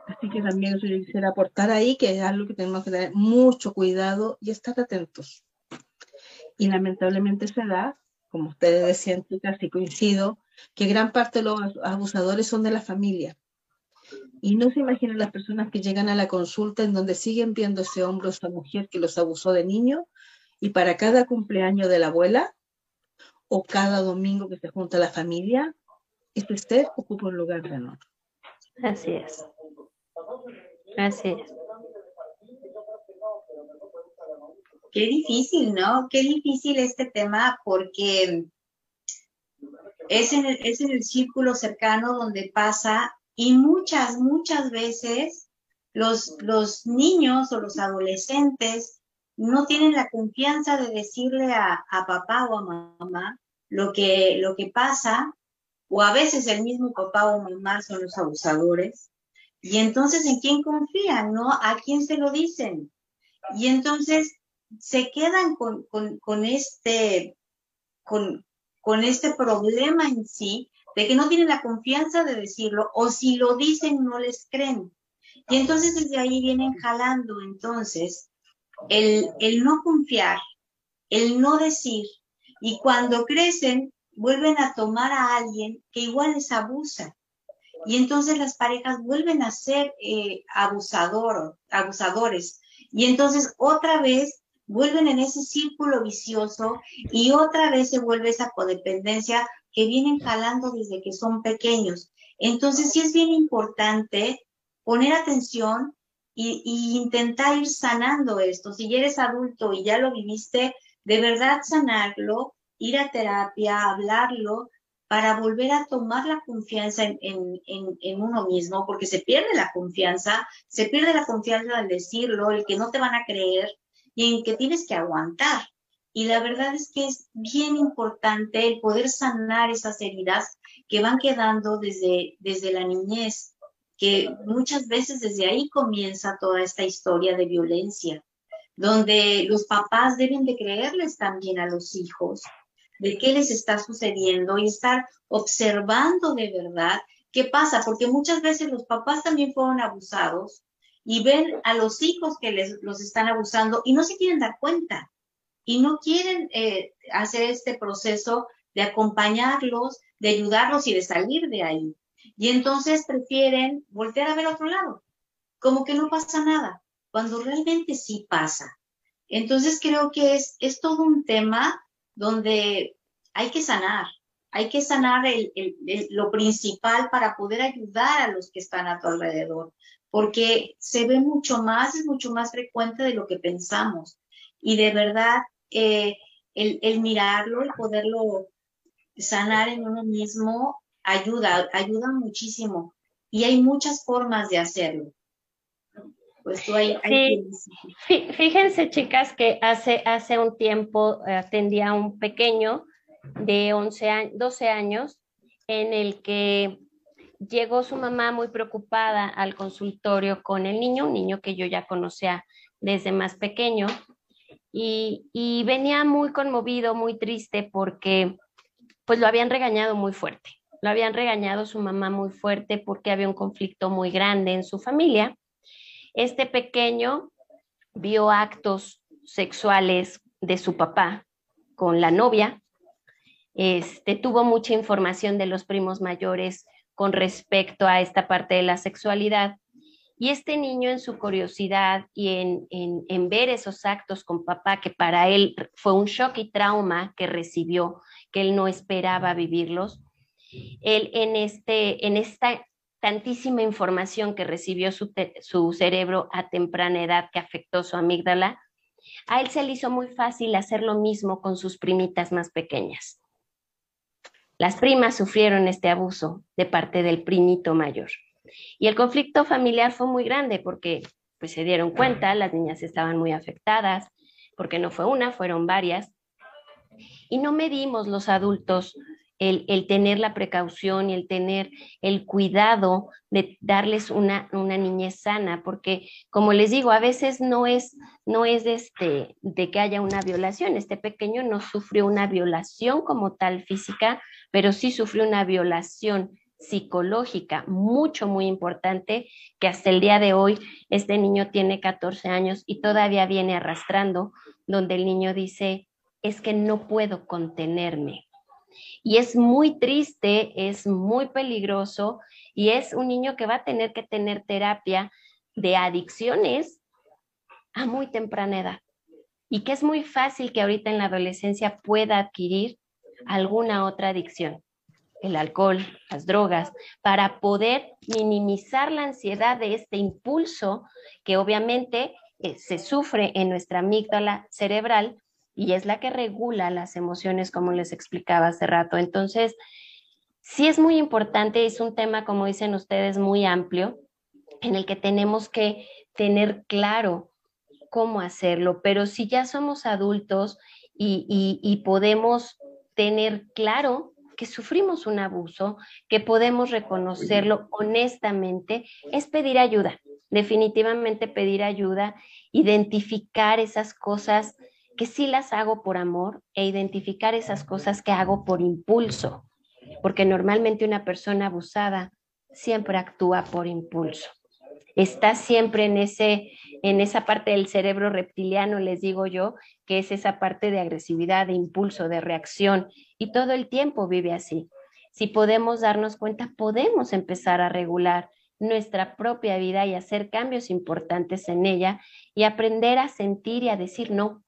Así que también yo quisiera aportar ahí, que es algo que tenemos que tener mucho cuidado y estar atentos. Y lamentablemente se da, como ustedes decían, casi coincido, que gran parte de los abusadores son de la familia. Y no se imaginan las personas que llegan a la consulta en donde siguen viendo ese hombre o esa mujer que los abusó de niño y para cada cumpleaños de la abuela o cada domingo que se junta la familia, este ser ocupa un lugar de honor. Así es. Así es. Qué difícil, ¿no? Qué difícil este tema porque es en el, es en el círculo cercano donde pasa Y muchas, muchas veces los, los niños o los adolescentes no tienen la confianza de decirle a, a papá o a mamá lo que, lo que pasa, o a veces el mismo papá o mamá son los abusadores. Y entonces, ¿en quién confían? ¿No? ¿A quién se lo dicen? Y entonces se quedan con, con, con este, con, con este problema en sí, de que no tienen la confianza de decirlo, o si lo dicen, no les creen. Y entonces desde ahí vienen jalando entonces el, el no confiar, el no decir, y cuando crecen vuelven a tomar a alguien que igual les abusa. Y entonces las parejas vuelven a ser eh, abusador, abusadores. Y entonces otra vez vuelven en ese círculo vicioso y otra vez se vuelve esa codependencia que vienen jalando desde que son pequeños. Entonces sí es bien importante poner atención y, intentar ir sanando esto. Si eres adulto y ya lo viviste, de verdad sanarlo, ir a terapia, hablarlo, para volver a tomar la confianza en, en, uno mismo, porque se pierde la confianza, se pierde la confianza al decirlo, el que no te van a creer y en que tienes que aguantar. Y la verdad es que es bien importante el poder sanar esas heridas que van quedando desde, desde la niñez, que muchas veces desde ahí comienza toda esta historia de violencia, donde los papás deben de creerles también a los hijos de qué les está sucediendo y estar observando de verdad qué pasa, porque muchas veces los papás también fueron abusados y ven a los hijos que les, los están abusando y no se quieren dar cuenta y no quieren eh, hacer este proceso de acompañarlos, de ayudarlos y de salir de ahí. Y entonces prefieren voltear a ver otro lado, como que no pasa nada, cuando realmente sí pasa. Entonces creo que es, es todo un tema donde hay que sanar, hay que sanar lo principal para poder ayudar a los que están a tu alrededor, porque se ve mucho más, es mucho más frecuente de lo que pensamos. Y de verdad, eh, el, mirarlo, el poderlo sanar en uno mismo, ayuda, ayuda muchísimo. Y hay muchas formas de hacerlo. Pues tú hay, Fíjense, chicas, que hace, hace un tiempo atendía a un pequeño de 11 12 años en el que llegó su mamá muy preocupada al consultorio con el niño, un niño que yo ya conocía desde más pequeño, y, venía muy conmovido, muy triste porque pues lo habían regañado muy fuerte. Lo habían regañado su mamá muy fuerte porque había un conflicto muy grande en su familia. Este pequeño vio actos sexuales de su papá con la novia este, tuvo mucha información de los primos mayores con respecto a esta parte de la sexualidad. Y este niño en su curiosidad y en, en, ver esos actos con papá, que para él fue un shock y trauma que recibió, que él no esperaba vivirlos, él en, este, en esta tantísima información que recibió su, su cerebro a temprana edad que afectó su amígdala, a él se le hizo muy fácil hacer lo mismo con sus primitas más pequeñas. Las primas sufrieron este abuso de parte del primito mayor. Y el conflicto familiar fue muy grande porque pues, se dieron cuenta, las niñas estaban muy afectadas, porque no fue una, fueron varias. Y no medimos los adultos el, tener la precaución y el tener el cuidado de darles una, una niñez sana, porque como les digo, a veces no es, no es de, este, de que haya una violación. Este pequeño no sufrió una violación como tal física, pero sí sufrió una violación psicológica mucho, muy importante, que hasta el día de hoy este niño tiene 14 años y todavía viene arrastrando, donde el niño dice, es que no puedo contenerme. Y es muy triste, es muy peligroso y es un niño que va a tener que tener terapia de adicciones a muy temprana edad. Y que es muy fácil que ahorita en la adolescencia pueda adquirir alguna otra adicción, el alcohol, las drogas, para poder minimizar la ansiedad de este impulso que obviamente eh, se sufre en nuestra amígdala cerebral y es la que regula las emociones, como les explicaba hace rato. Entonces, Sí es muy importante, es un tema, como dicen ustedes, muy amplio, en el que tenemos que tener claro cómo hacerlo, pero si ya somos adultos y, podemos tener claro que sufrimos un abuso, que podemos reconocerlo honestamente, es pedir ayuda, definitivamente pedir ayuda, identificar esas cosas que sí las hago por amor e identificar esas cosas que hago por impulso, porque normalmente una persona abusada siempre actúa por impulso. Está siempre en ese en esa parte del cerebro reptiliano, les digo yo, que es esa parte de agresividad, de impulso, de reacción, y todo el tiempo vive así. Si podemos darnos cuenta, podemos empezar a regular nuestra propia vida y hacer cambios importantes en ella y aprender a sentir y a decir no.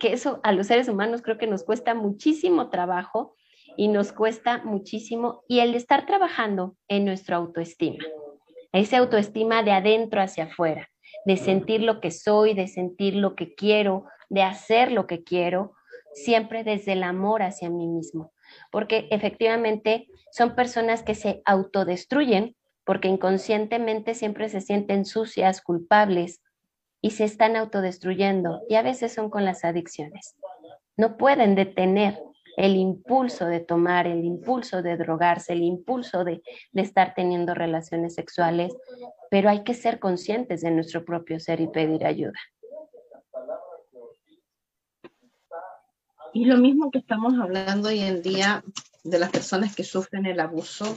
Que eso a los seres humanos creo que nos cuesta muchísimo trabajo y nos cuesta muchísimo y el estar trabajando en nuestra autoestima esa autoestima de adentro hacia afuera, de sentir lo que soy, de sentir lo que quiero, de hacer lo que quiero, siempre desde el amor hacia mí mismo. Porque efectivamente son personas que se autodestruyen porque inconscientemente siempre se sienten sucias, culpables y se están autodestruyendo y a veces son con las adicciones. No pueden detener el impulso de tomar, el impulso de drogarse, el impulso de, estar teniendo relaciones sexuales, pero hay que ser conscientes de nuestro propio ser y pedir ayuda. Y lo mismo que estamos hablando hoy en día de las personas que sufren el abuso,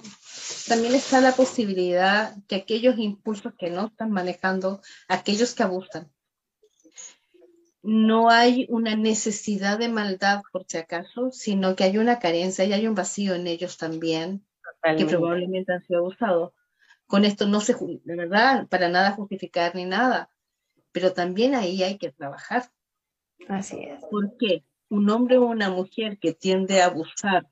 también está la posibilidad que aquellos impulsos que no están manejando, aquellos que abusan, no hay una necesidad de maldad por si acaso, sino que hay una carencia y hay un vacío en ellos también, que probablemente han sido abusados. Con esto no se, de verdad, para nada justificar ni nada, pero también ahí hay que trabajar. Así es. ¿Por qué? Un hombre o una mujer que tiende a abusar,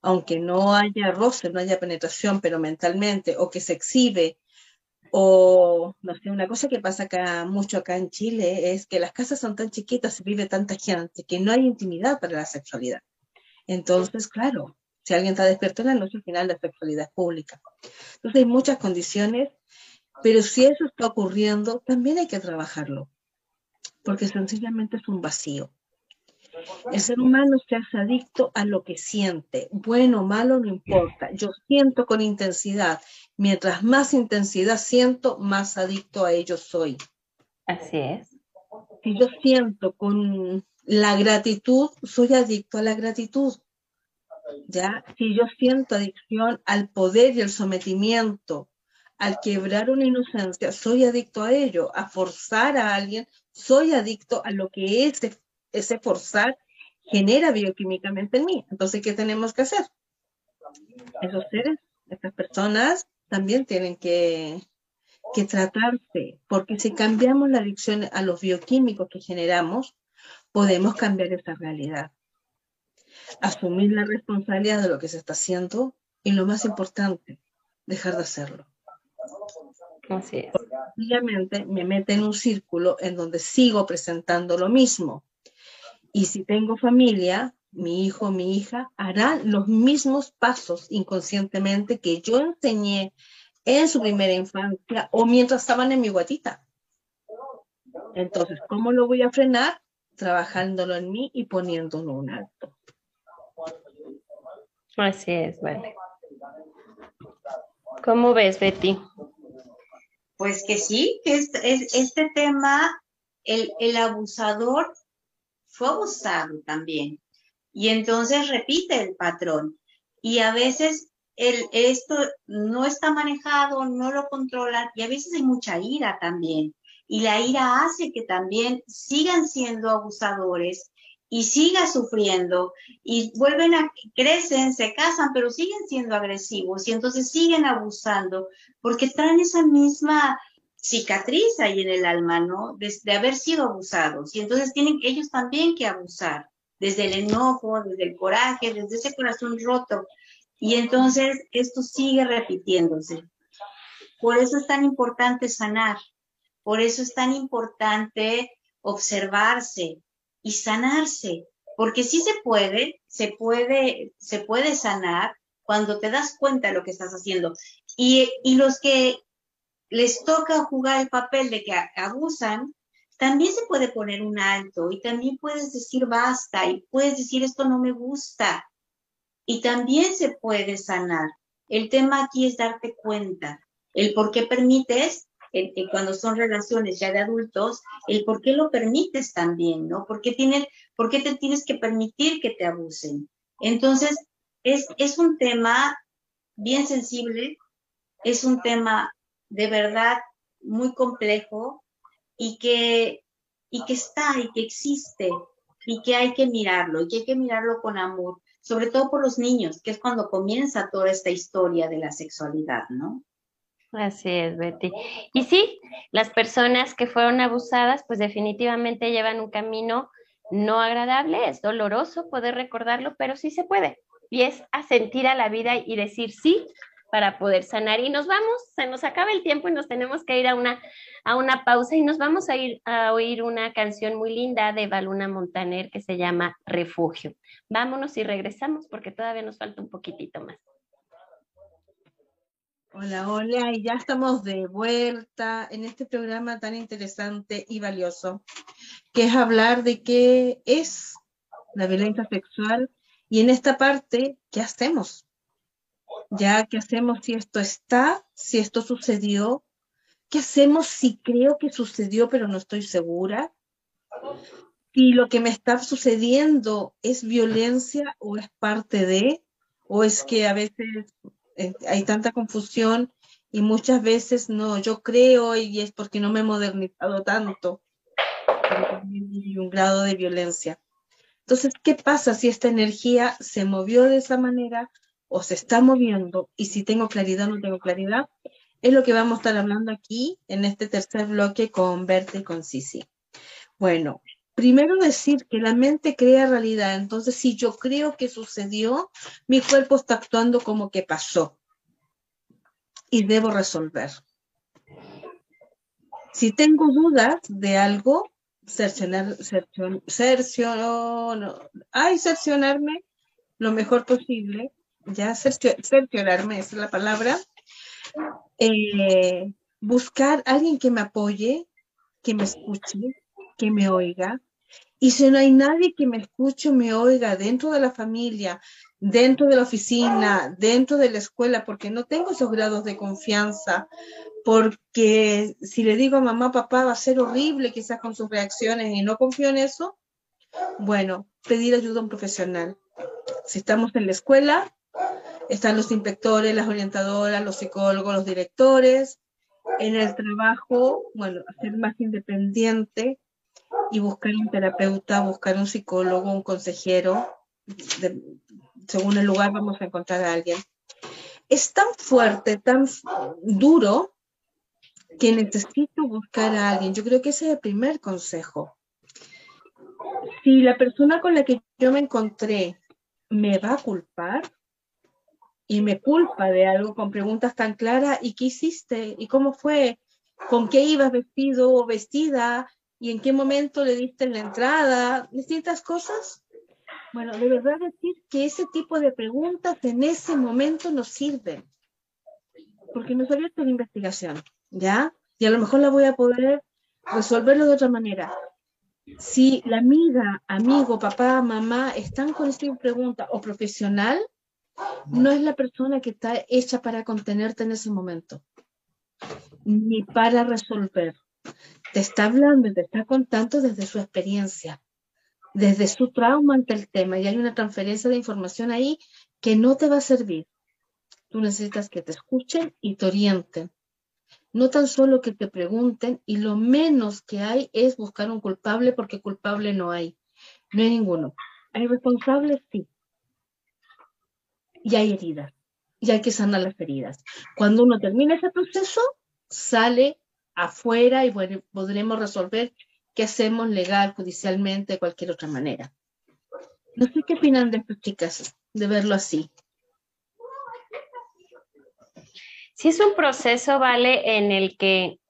aunque no haya roce, no haya penetración, pero mentalmente, o que se exhibe o, no sé, una cosa que pasa acá mucho acá en Chile es que las casas son tan chiquitas, se vive tanta gente, que no hay intimidad para la sexualidad. Entonces, claro, si alguien está despierto en la noche, al final la sexualidad pública. Entonces hay muchas condiciones, pero si eso está ocurriendo, también hay que trabajarlo, porque sencillamente es un vacío. El ser humano se hace adicto a lo que siente, bueno o malo, no importa. Yo siento con intensidad. Mientras más intensidad siento, más adicto a ello soy. Así es. Si yo siento con la gratitud, soy adicto a la gratitud. ¿Ya? Si yo siento adicción al poder y el sometimiento, al quebrar una inocencia, soy adicto a ello, a forzar a alguien, soy adicto a lo que es ese forzar genera bioquímicamente en mí. Entonces, ¿qué tenemos que hacer? Esos seres, estas personas, también tienen que, que tratarse, porque si cambiamos la adicción a los bioquímicos que generamos, podemos cambiar esa realidad. Asumir la responsabilidad de lo que se está haciendo y lo más importante, dejar de hacerlo. Así es. Obviamente me mete en un círculo en donde sigo presentando lo mismo y si tengo familia, mi hijo, mi hija, harán los mismos pasos inconscientemente que yo enseñé en su primera infancia o mientras estaban en mi guatita. Entonces, ¿cómo lo voy a frenar? Trabajándolo en mí y poniéndolo un alto. Así es, vale. ¿Cómo ves, Betty? Pues que sí, que este tema, el, el abusador fue abusado también. Y entonces repite el patrón. Y a veces el, esto no está manejado, no lo controlan y a veces hay mucha ira también. Y la ira hace que también sigan siendo abusadores y siga sufriendo y vuelven a, crecen, se casan, pero siguen siendo agresivos y entonces siguen abusando porque traen esa misma cicatriz ahí en el alma, ¿no? De, haber sido abusados. Y entonces tienen ellos también que abusar, desde el enojo, desde el coraje, desde ese corazón roto. Y entonces esto sigue repitiéndose. Por eso es tan importante sanar, por eso es tan importante observarse y sanarse, porque sí se puede, se puede, se puede sanar cuando te das cuenta de lo que estás haciendo. Y, y los que les toca jugar el papel de que abusan, también se puede poner un alto y también puedes decir basta y puedes decir esto no me gusta y también se puede sanar. El tema aquí es darte cuenta, el por qué permites, cuando son relaciones ya de adultos, el por qué lo permites también, ¿no? ¿Por qué, por qué te tienes que permitir que te abusen? Entonces, es, es un tema bien sensible, es un tema de verdad muy complejo y que, y que está y que existe y que hay que mirarlo y que hay que mirarlo con amor, sobre todo por los niños, que es cuando comienza toda esta historia de la sexualidad, ¿no? Así es, Betty. Y sí, las personas que fueron abusadas, pues definitivamente llevan un camino no agradable, es doloroso poder recordarlo, pero sí se puede. Y es a sentir a la vida y decir sí para poder sanar. Y nos vamos, se nos acaba el tiempo y nos tenemos que ir a una, a una pausa y nos vamos a ir a oír una canción muy linda de Baluna Montaner que se llama Refugio. Vámonos y regresamos porque todavía nos falta un poquitito más. Hola, hola, y ya estamos de vuelta en este programa tan interesante y valioso, que es hablar de qué es la violencia sexual y en esta parte, ¿qué hacemos? Ya, ¿qué hacemos si esto está, si esto sucedió? ¿Qué hacemos si creo que sucedió pero no estoy segura? Si lo que me está sucediendo es violencia o es parte de, o es que a veces eh, hay tanta confusión y muchas veces no, yo creo y es porque no me he modernizado tanto y un grado de violencia. Entonces, ¿qué pasa si esta energía se movió de esa manera o se está moviendo? Y si tengo claridad o no tengo claridad, es lo que vamos a estar hablando aquí en este tercer bloque con Berta y con Sisi. Bueno, primero decir que la mente crea realidad. Entonces, si yo creo que sucedió, mi cuerpo está actuando como que pasó y debo resolver. Si tengo dudas de algo, cercionar, cercionar, ay, cercionarme lo mejor posible, ya cerciorarme, esa es la palabra, eh, buscar a alguien que me apoye, que me escuche, que me oiga. Y si no hay nadie que me escuche me oiga dentro de la familia, dentro de la oficina, dentro de la escuela, porque no tengo esos grados de confianza, porque si le digo a mamá, papá, va a ser horrible quizás con sus reacciones y no confío en eso, bueno, pedir ayuda a un profesional. Si estamos en la escuela, están los inspectores, las orientadoras, los psicólogos, los directores. En el trabajo, bueno, ser más independiente y buscar un terapeuta, buscar un psicólogo, un consejero. según el lugar vamos a encontrar a alguien. Es tan fuerte, tan duro, que necesito buscar a alguien. Yo creo que ese es el primer consejo. Si la persona con la que yo me encontré me va a culpar, y me culpa de algo con preguntas tan claras, ¿y qué hiciste? ¿Y cómo fue? ¿Con qué ibas vestido o vestida? ¿Y en qué momento le diste la entrada? Distintas cosas. Bueno, de verdad decir que ese tipo de preguntas en ese momento nos sirven, porque nos abierto la investigación, ¿ya? Y a lo mejor la voy a poder resolverlo de otra manera. Si la amiga, amigo, papá, mamá están con esta pregunta o profesional, no es la persona que está hecha para contenerte en ese momento, ni para resolver. Te está hablando y te está contando desde su experiencia, desde su trauma ante el tema, y hay una transferencia de información ahí que no te va a servir. Tú necesitas que te escuchen y te orienten. No tan solo que te pregunten, y lo menos que hay es buscar un culpable, porque culpable no hay. No hay ninguno. ¿Hay responsables? Sí y hay heridas y hay que sanar las heridas. Cuando uno termina ese proceso, sale afuera y bueno, podremos resolver qué hacemos legal, judicialmente, de cualquier otra manera. No sé qué opinan de esto, chicas, de verlo así. Sí, es un proceso, vale, en el que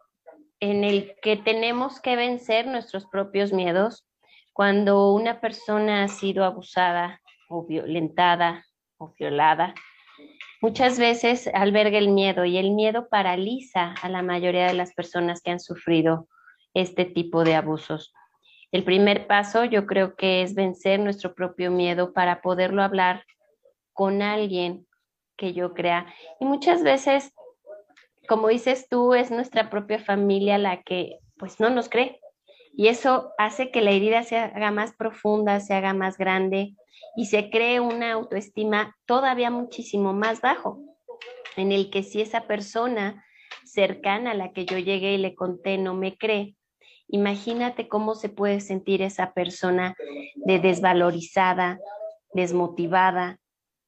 en el que tenemos que vencer nuestros propios miedos, Cuando una persona ha sido abusada o violentada violada, muchas veces alberga el miedo y el miedo paraliza a la mayoría de las personas que han sufrido este tipo de abusos. El primer paso yo creo que es vencer nuestro propio miedo para poderlo hablar con alguien que yo crea. Y muchas veces, como dices tú, es nuestra propia familia la que pues no nos cree. Y eso hace que la herida se haga más profunda, se haga más grande y se cree una autoestima todavía muchísimo más bajo, en el que si esa persona cercana a la que yo llegué y le conté no me cree, Imagínate cómo se puede sentir esa persona de desvalorizada, desmotivada,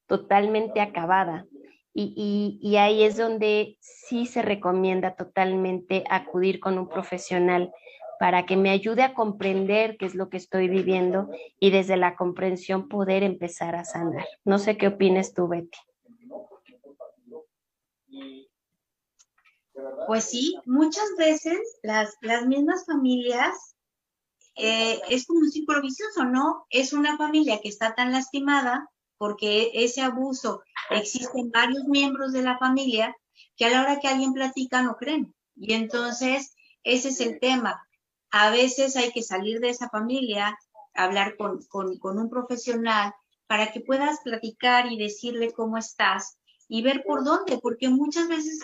totalmente acabada. Y, ahí es donde sí se recomienda totalmente acudir con un profesional para que me ayude a comprender qué es lo que estoy viviendo y desde la comprensión poder empezar a sanar. No sé qué opines tú, Betty. Pues sí, muchas veces las, las mismas familias eh, es como un círculo vicioso, ¿no? Es una familia que está tan lastimada porque ese abuso existe en varios miembros de la familia que a la hora que alguien platica no creen. Y entonces ese es el tema. A veces hay que salir de esa familia, hablar con, con, un profesional para que puedas platicar y decirle cómo estás y ver por dónde, porque muchas veces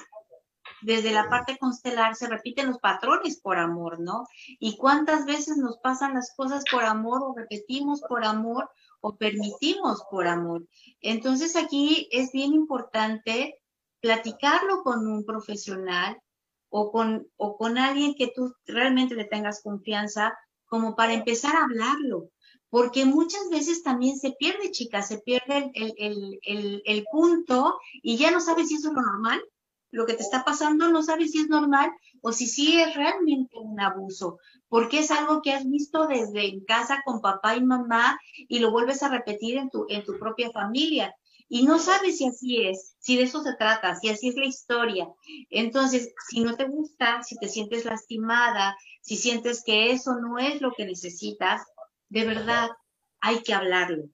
desde la parte constelar se repiten los patrones por amor, ¿no? Y cuántas veces nos pasan las cosas por amor o repetimos por amor o permitimos por amor. Entonces aquí es bien importante platicarlo con un profesional o con, o con alguien que tú realmente le tengas confianza como para empezar a hablarlo. Porque muchas veces también se pierde, chicas, se pierde el, el, el, punto y ya no sabes si es lo normal lo que te está pasando no sabes si es normal o si sí es realmente un abuso, porque es algo que has visto desde en casa con papá y mamá y lo vuelves a repetir en tu, en tu propia familia. Y no sabes si así es, si de eso se trata, si así es la historia. Entonces, si no te gusta, si te sientes lastimada, si sientes que eso no es lo que necesitas, de verdad hay que hablarlo.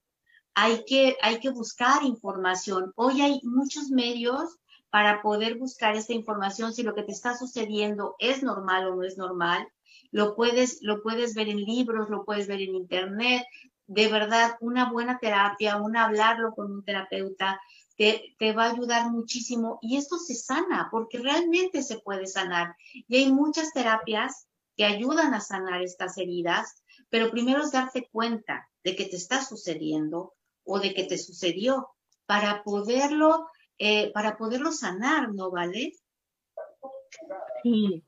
Hay que, hay que buscar información. Hoy hay muchos medios para poder buscar esta información si lo que te está sucediendo es normal o no es normal. Lo puedes, lo puedes ver en libros, lo puedes ver en internet. De verdad, una buena terapia, un hablarlo con un terapeuta, te, te, va a ayudar muchísimo. Y esto se sana, porque realmente se puede sanar. Y hay muchas terapias que ayudan a sanar estas heridas, pero primero es darte cuenta de que te está sucediendo o de que te sucedió para poderlo eh, para poderlo sanar, ¿no vale? Sí,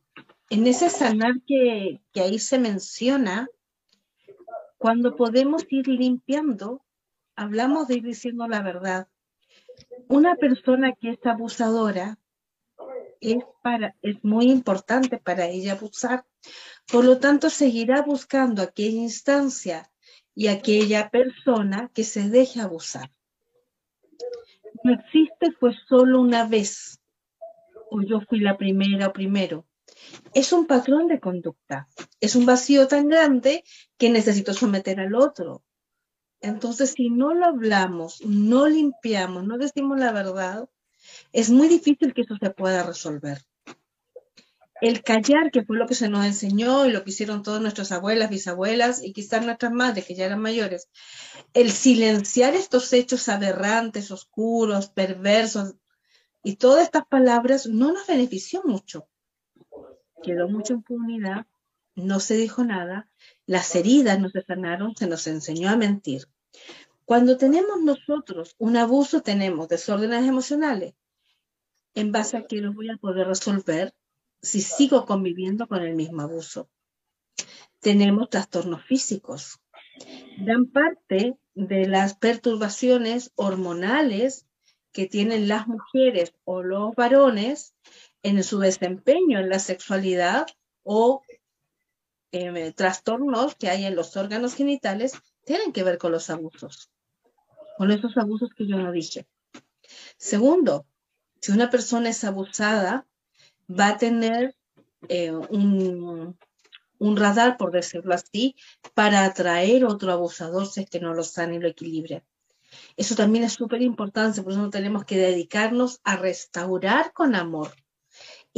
en ese sanar que, que ahí se menciona, cuando podemos ir limpiando, hablamos de ir diciendo la verdad. Una persona que es abusadora es, para, es muy importante para ella abusar. Por lo tanto, seguirá buscando aquella instancia y aquella persona que se deje abusar no existe fue solo una vez, o yo fui la primera o primero. Es un patrón de conducta, es un vacío tan grande que necesito someter al otro. Entonces, si no lo hablamos, no limpiamos, no decimos la verdad, es muy difícil que eso se pueda resolver el callar, que fue lo que se nos enseñó y lo que hicieron todas nuestras abuelas, bisabuelas y quizás nuestras madres, que ya eran mayores, el silenciar estos hechos aberrantes, oscuros, perversos, y todas estas palabras no nos benefició mucho. Quedó mucha impunidad, no se dijo nada, las heridas no se sanaron, se nos enseñó a mentir. Cuando tenemos nosotros un abuso, tenemos desórdenes emocionales. En base a que los voy a poder resolver, si sigo conviviendo con el mismo abuso. Tenemos trastornos físicos. Dan parte de las perturbaciones hormonales que tienen las mujeres o los varones en su desempeño en la sexualidad o eh, trastornos que hay en los órganos genitales tienen que ver con los abusos, con esos abusos que yo no dije. Segundo, si una persona es abusada, va a tener eh, un, un radar, por decirlo así, para atraer otro abusador si es que no lo sana y lo equilibra. Eso también es súper importante, por eso tenemos que dedicarnos a restaurar con amor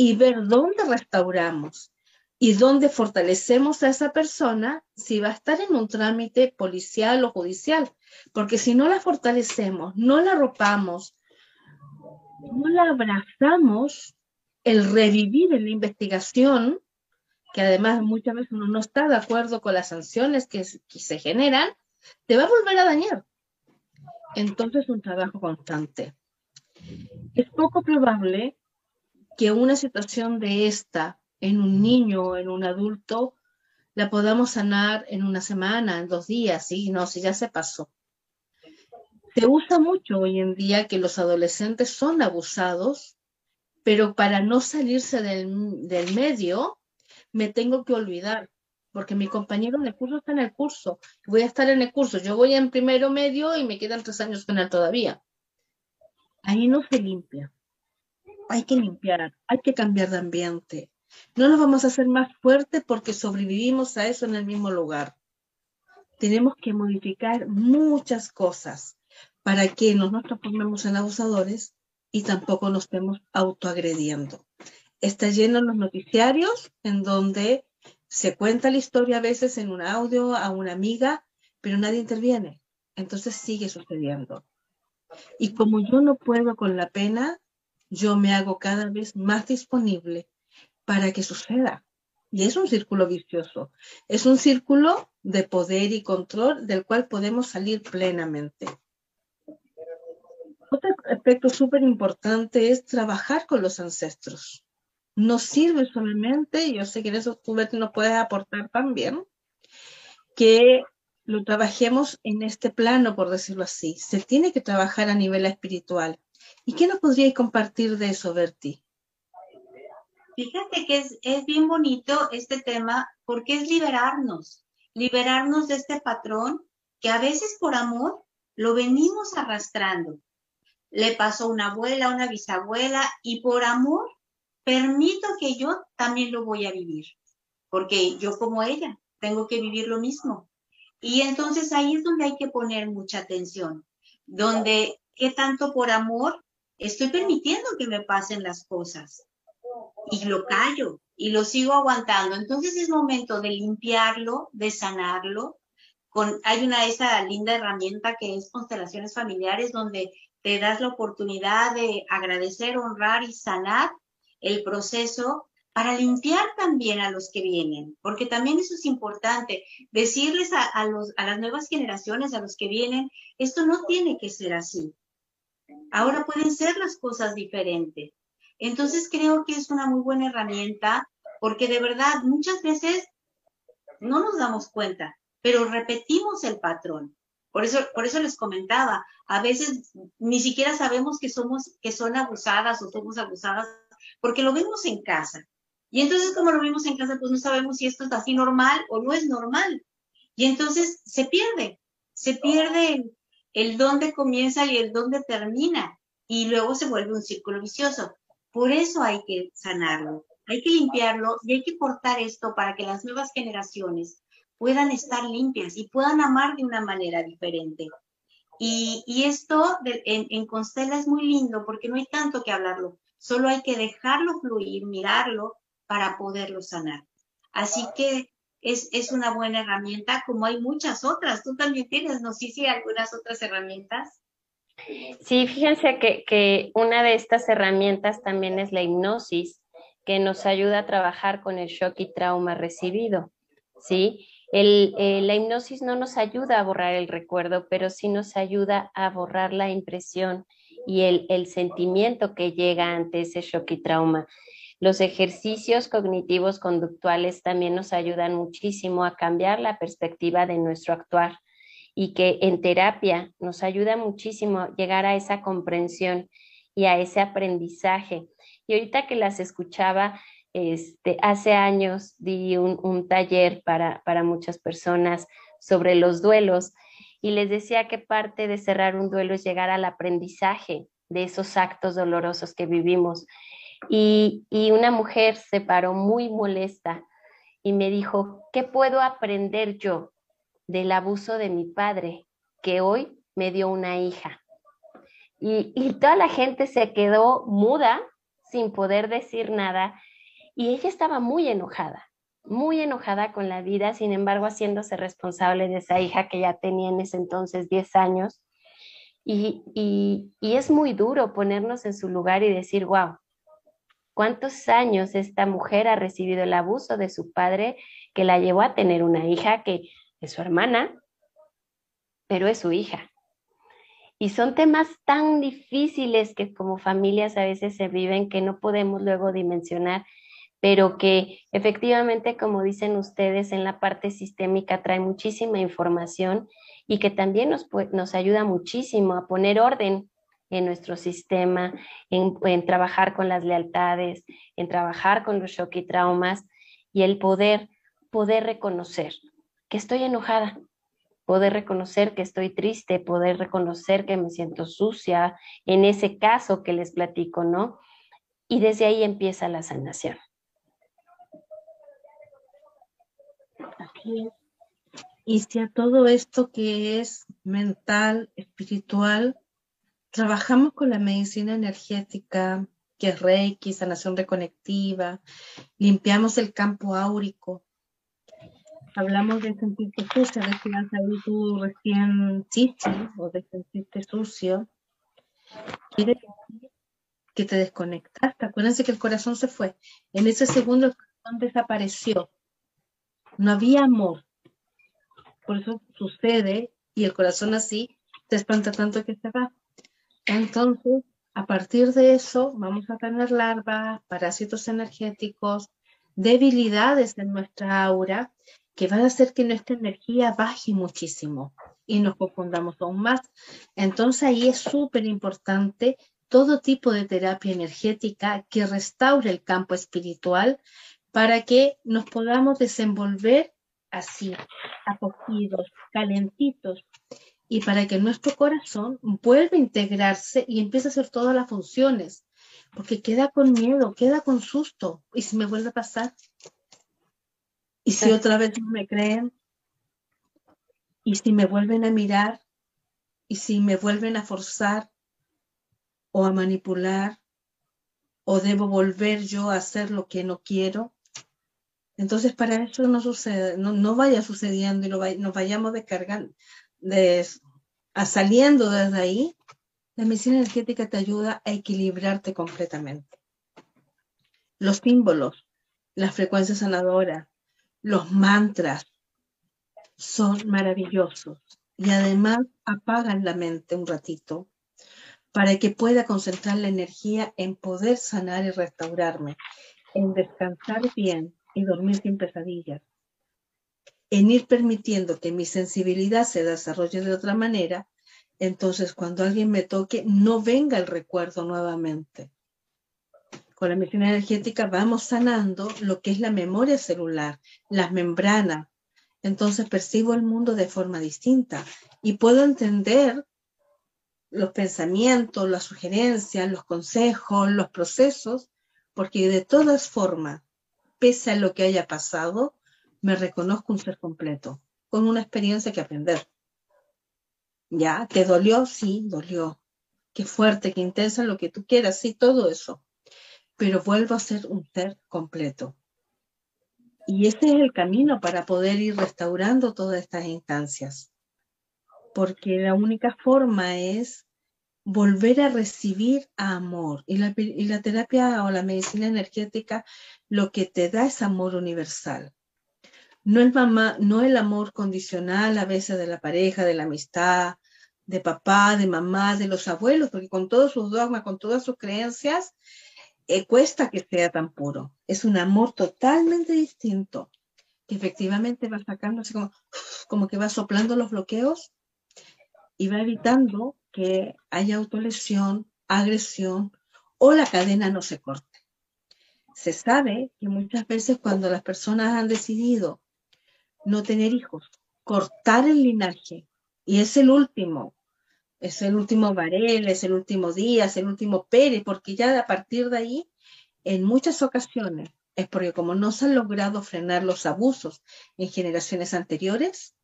y ver dónde restauramos y dónde fortalecemos a esa persona si va a estar en un trámite policial o judicial. Porque si no la fortalecemos, no la arropamos, no la abrazamos, el revivir en la investigación, que además muchas veces uno no está de acuerdo con las sanciones que, que se generan, te va a volver a dañar. Entonces, un trabajo constante. Es poco probable que una situación de esta en un niño o en un adulto la podamos sanar en una semana, en dos días, sí, no, si ya se pasó. Se usa mucho hoy en día que los adolescentes son abusados, pero para no salirse del, del medio, me tengo que olvidar, porque mi compañero de curso está en el curso, voy a estar en el curso, yo voy en primero medio y me quedan tres años él todavía. Ahí no se limpia. Hay que limpiar, hay que cambiar de ambiente. No nos vamos a hacer más fuertes porque sobrevivimos a eso en el mismo lugar. Tenemos que modificar muchas cosas para que no nos transformemos en abusadores y tampoco nos estemos autoagrediendo. Está lleno los noticiarios en donde se cuenta la historia a veces en un audio a una amiga, pero nadie interviene. Entonces sigue sucediendo. Y como yo no puedo con la pena, yo me hago cada vez más disponible para que suceda. Y es un círculo vicioso. Es un círculo de poder y control del cual podemos salir plenamente. Otro aspecto súper importante es trabajar con los ancestros no sirve solamente, yo sé que en eso tú nos puedes aportar también, que lo trabajemos en este plano, por decirlo así. Se tiene que trabajar a nivel espiritual. ¿Y qué nos podríais compartir de eso, Berti? Fíjate que es, es bien bonito este tema porque es liberarnos, liberarnos de este patrón que a veces por amor lo venimos arrastrando. Le pasó una abuela, una bisabuela y por amor permito que yo también lo voy a vivir, porque yo como ella tengo que vivir lo mismo. Y entonces ahí es donde hay que poner mucha atención, donde qué tanto por amor estoy permitiendo que me pasen las cosas y lo callo y lo sigo aguantando. Entonces es momento de limpiarlo, de sanarlo. Hay una esa linda herramienta que es constelaciones familiares donde te das la oportunidad de agradecer, honrar y sanar el proceso para limpiar también a los que vienen, porque también eso es importante, decirles a, los, a las nuevas generaciones, a los que vienen, esto no tiene que ser así. Ahora pueden ser las cosas diferentes. Entonces creo que es una muy buena herramienta, porque de verdad muchas veces no nos damos cuenta, pero repetimos el patrón. Por eso, por eso les comentaba, a veces ni siquiera sabemos que somos, que son abusadas o somos abusadas porque lo vemos en casa. Y entonces, como lo vemos en casa, pues no sabemos si esto es así normal o no es normal. Y entonces se pierde, se pierde el, dónde comienza y el dónde termina. Y luego se vuelve un círculo vicioso. Por eso hay que sanarlo, hay que limpiarlo y hay que portar esto para que las nuevas generaciones puedan estar limpias y puedan amar de una manera diferente. Y, esto en Constela es muy lindo porque no hay tanto que hablarlo. Solo hay que dejarlo fluir, mirarlo para poderlo sanar. Así que es, es una buena herramienta, como hay muchas otras. Tú también tienes, no sé si algunas otras herramientas. Sí, fíjense que, que, una de estas herramientas también es la hipnosis, que nos ayuda a trabajar con el shock y trauma recibido, ¿sí? El, eh, la hipnosis no nos ayuda a borrar el recuerdo, pero sí nos ayuda a borrar la impresión y el, el sentimiento que llega ante ese shock y trauma. Los ejercicios cognitivos conductuales también nos ayudan muchísimo a cambiar la perspectiva de nuestro actuar y que en terapia nos ayuda muchísimo llegar a esa comprensión y a ese aprendizaje. Y ahorita que las escuchaba, este, hace años di un, un taller para, para muchas personas sobre los duelos y les decía que parte de cerrar un duelo es llegar al aprendizaje de esos actos dolorosos que vivimos. Y, una mujer se paró muy molesta y me dijo, ¿qué puedo aprender yo del abuso de mi padre que hoy me dio una hija? Y, toda la gente se quedó muda sin poder decir nada y ella estaba muy enojada, muy enojada con la vida, sin embargo haciéndose responsable de esa hija que ya tenía en ese entonces 10 años. Y, y, y es muy duro ponernos en su lugar y decir, wow, ¿cuántos años esta mujer ha recibido el abuso de su padre que la llevó a tener una hija que es su hermana, pero es su hija? Y son temas tan difíciles que como familias a veces se viven que no podemos luego dimensionar pero que efectivamente, como dicen ustedes, en la parte sistémica trae muchísima información y que también nos, nos ayuda muchísimo a poner orden en nuestro sistema, en, trabajar con las lealtades, en trabajar con los shock y traumas y el poder, poder reconocer que estoy enojada, poder reconocer que estoy triste, poder reconocer que me siento sucia, en ese caso que les platico, ¿no? Y desde ahí empieza la sanación. Y si a todo esto que es mental, espiritual, trabajamos con la medicina energética, que es Reiki, sanación reconectiva, limpiamos el campo áurico, hablamos de sentirte sucio, de si has tú recién chichi o de sentirte sucio, quiere decir que te desconectaste. Acuérdense que el corazón se fue. En ese segundo el corazón desapareció no había amor. Por eso sucede y el corazón así te espanta tanto que se va. Entonces, a partir de eso, vamos a tener larvas, parásitos energéticos, debilidades en nuestra aura que van a hacer que nuestra energía baje muchísimo y nos confundamos aún más. Entonces ahí es súper importante todo tipo de terapia energética que restaure el campo espiritual para que nos podamos desenvolver así, acogidos, calentitos, y para que nuestro corazón vuelva a integrarse y empiece a hacer todas las funciones, porque queda con miedo, queda con susto, y si me vuelve a pasar, y si otra vez no me creen, y si me vuelven a mirar, y si me vuelven a forzar o a manipular, o debo volver yo a hacer lo que no quiero, entonces, para eso no sucede, no, vaya sucediendo y lo nos vayamos descargando, de, a saliendo desde ahí, la medicina energética te ayuda a equilibrarte completamente. Los símbolos, las frecuencias sanadoras, los mantras son maravillosos y además apagan la mente un ratito para que pueda concentrar la energía en poder sanar y restaurarme, en descansar bien, y dormir sin pesadillas. En ir permitiendo que mi sensibilidad se desarrolle de otra manera, entonces cuando alguien me toque, no venga el recuerdo nuevamente. Con la medicina energética vamos sanando lo que es la memoria celular, las membranas. Entonces percibo el mundo de forma distinta y puedo entender los pensamientos, las sugerencias, los consejos, los procesos, porque de todas formas pese a lo que haya pasado, me reconozco un ser completo, con una experiencia que aprender. ¿Ya? ¿Te dolió? Sí, dolió. Qué fuerte, qué intensa, lo que tú quieras, sí, todo eso. Pero vuelvo a ser un ser completo. Y este es el camino para poder ir restaurando todas estas instancias. Porque la única forma es volver a recibir amor. Y la, y la, terapia o la medicina energética lo que te da es amor universal. No el, mamá, no el amor condicional a veces de la pareja, de la amistad, de papá, de mamá, de los abuelos, porque con todos sus dogmas, con todas sus creencias, eh, cuesta que sea tan puro. Es un amor totalmente distinto, que efectivamente va sacando así como, como que va soplando los bloqueos y va evitando que haya autolesión, agresión o la cadena no se corte. Se sabe que muchas veces cuando las personas han decidido no tener hijos, cortar el linaje, y es el último, es el último Varela, es el último Díaz, el último Pérez, porque ya a partir de ahí, en muchas ocasiones, es porque como no se han logrado frenar los abusos en generaciones anteriores,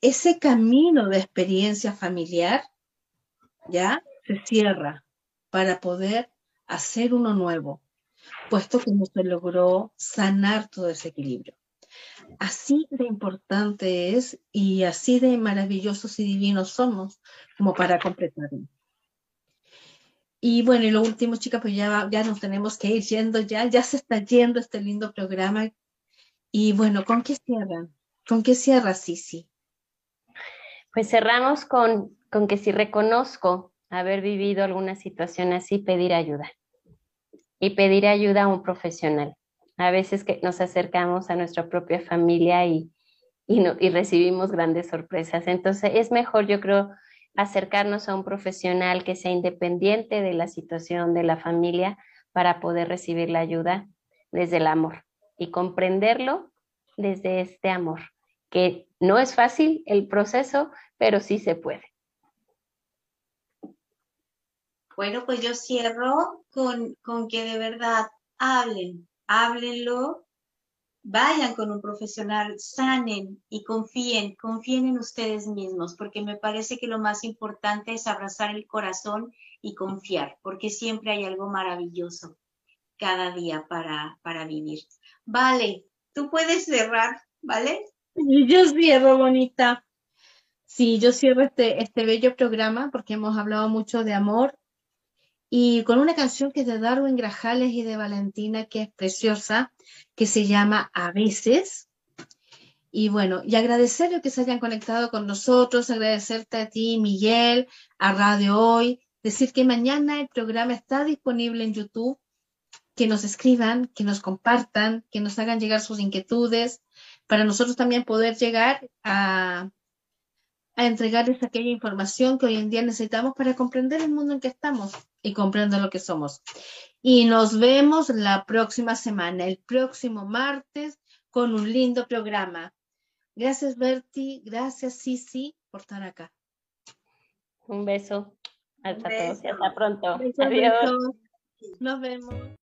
ese camino de experiencia familiar ya se cierra para poder hacer uno nuevo, puesto que no se logró sanar todo ese equilibrio. Así de importante es y así de maravillosos y divinos somos como para completarlo. Y bueno, y lo último, chicas, pues ya, ya nos tenemos que ir yendo ya, ya se está yendo este lindo programa. Y bueno, ¿con qué cierran? ¿Con qué cierra Sisi? Pues cerramos con, con que si reconozco haber vivido alguna situación así, pedir ayuda. Y pedir ayuda a un profesional. A veces que nos acercamos a nuestra propia familia y, y, no, y recibimos grandes sorpresas. Entonces es mejor, yo creo, acercarnos a un profesional que sea independiente de la situación de la familia para poder recibir la ayuda desde el amor y comprenderlo desde este amor, que no es fácil el proceso, pero sí se puede. Bueno, pues yo cierro con, con que de verdad hablen, háblenlo vayan con un profesional, sanen y confíen, confíen en ustedes mismos, porque me parece que lo más importante es abrazar el corazón y confiar, porque siempre hay algo maravilloso cada día para, para vivir. Vale, tú puedes cerrar, ¿vale? Yo cierro, bonita. Sí, yo cierro este, este bello programa porque hemos hablado mucho de amor y con una canción que es de Darwin Grajales y de Valentina, que es preciosa, que se llama A veces. Y bueno, y agradecerles que se hayan conectado con nosotros, agradecerte a ti, Miguel, a Radio Hoy, decir que mañana el programa está disponible en YouTube, que nos escriban, que nos compartan, que nos hagan llegar sus inquietudes, para nosotros también poder llegar a, a entregarles aquella información que hoy en día necesitamos para comprender el mundo en que estamos y comprender lo que somos. Y nos vemos la próxima semana, el próximo martes, con un lindo programa. Gracias, Berti. Gracias, Sisi, por estar acá. Un beso. Hasta todos. Hasta pronto. Adiós. Nos vemos.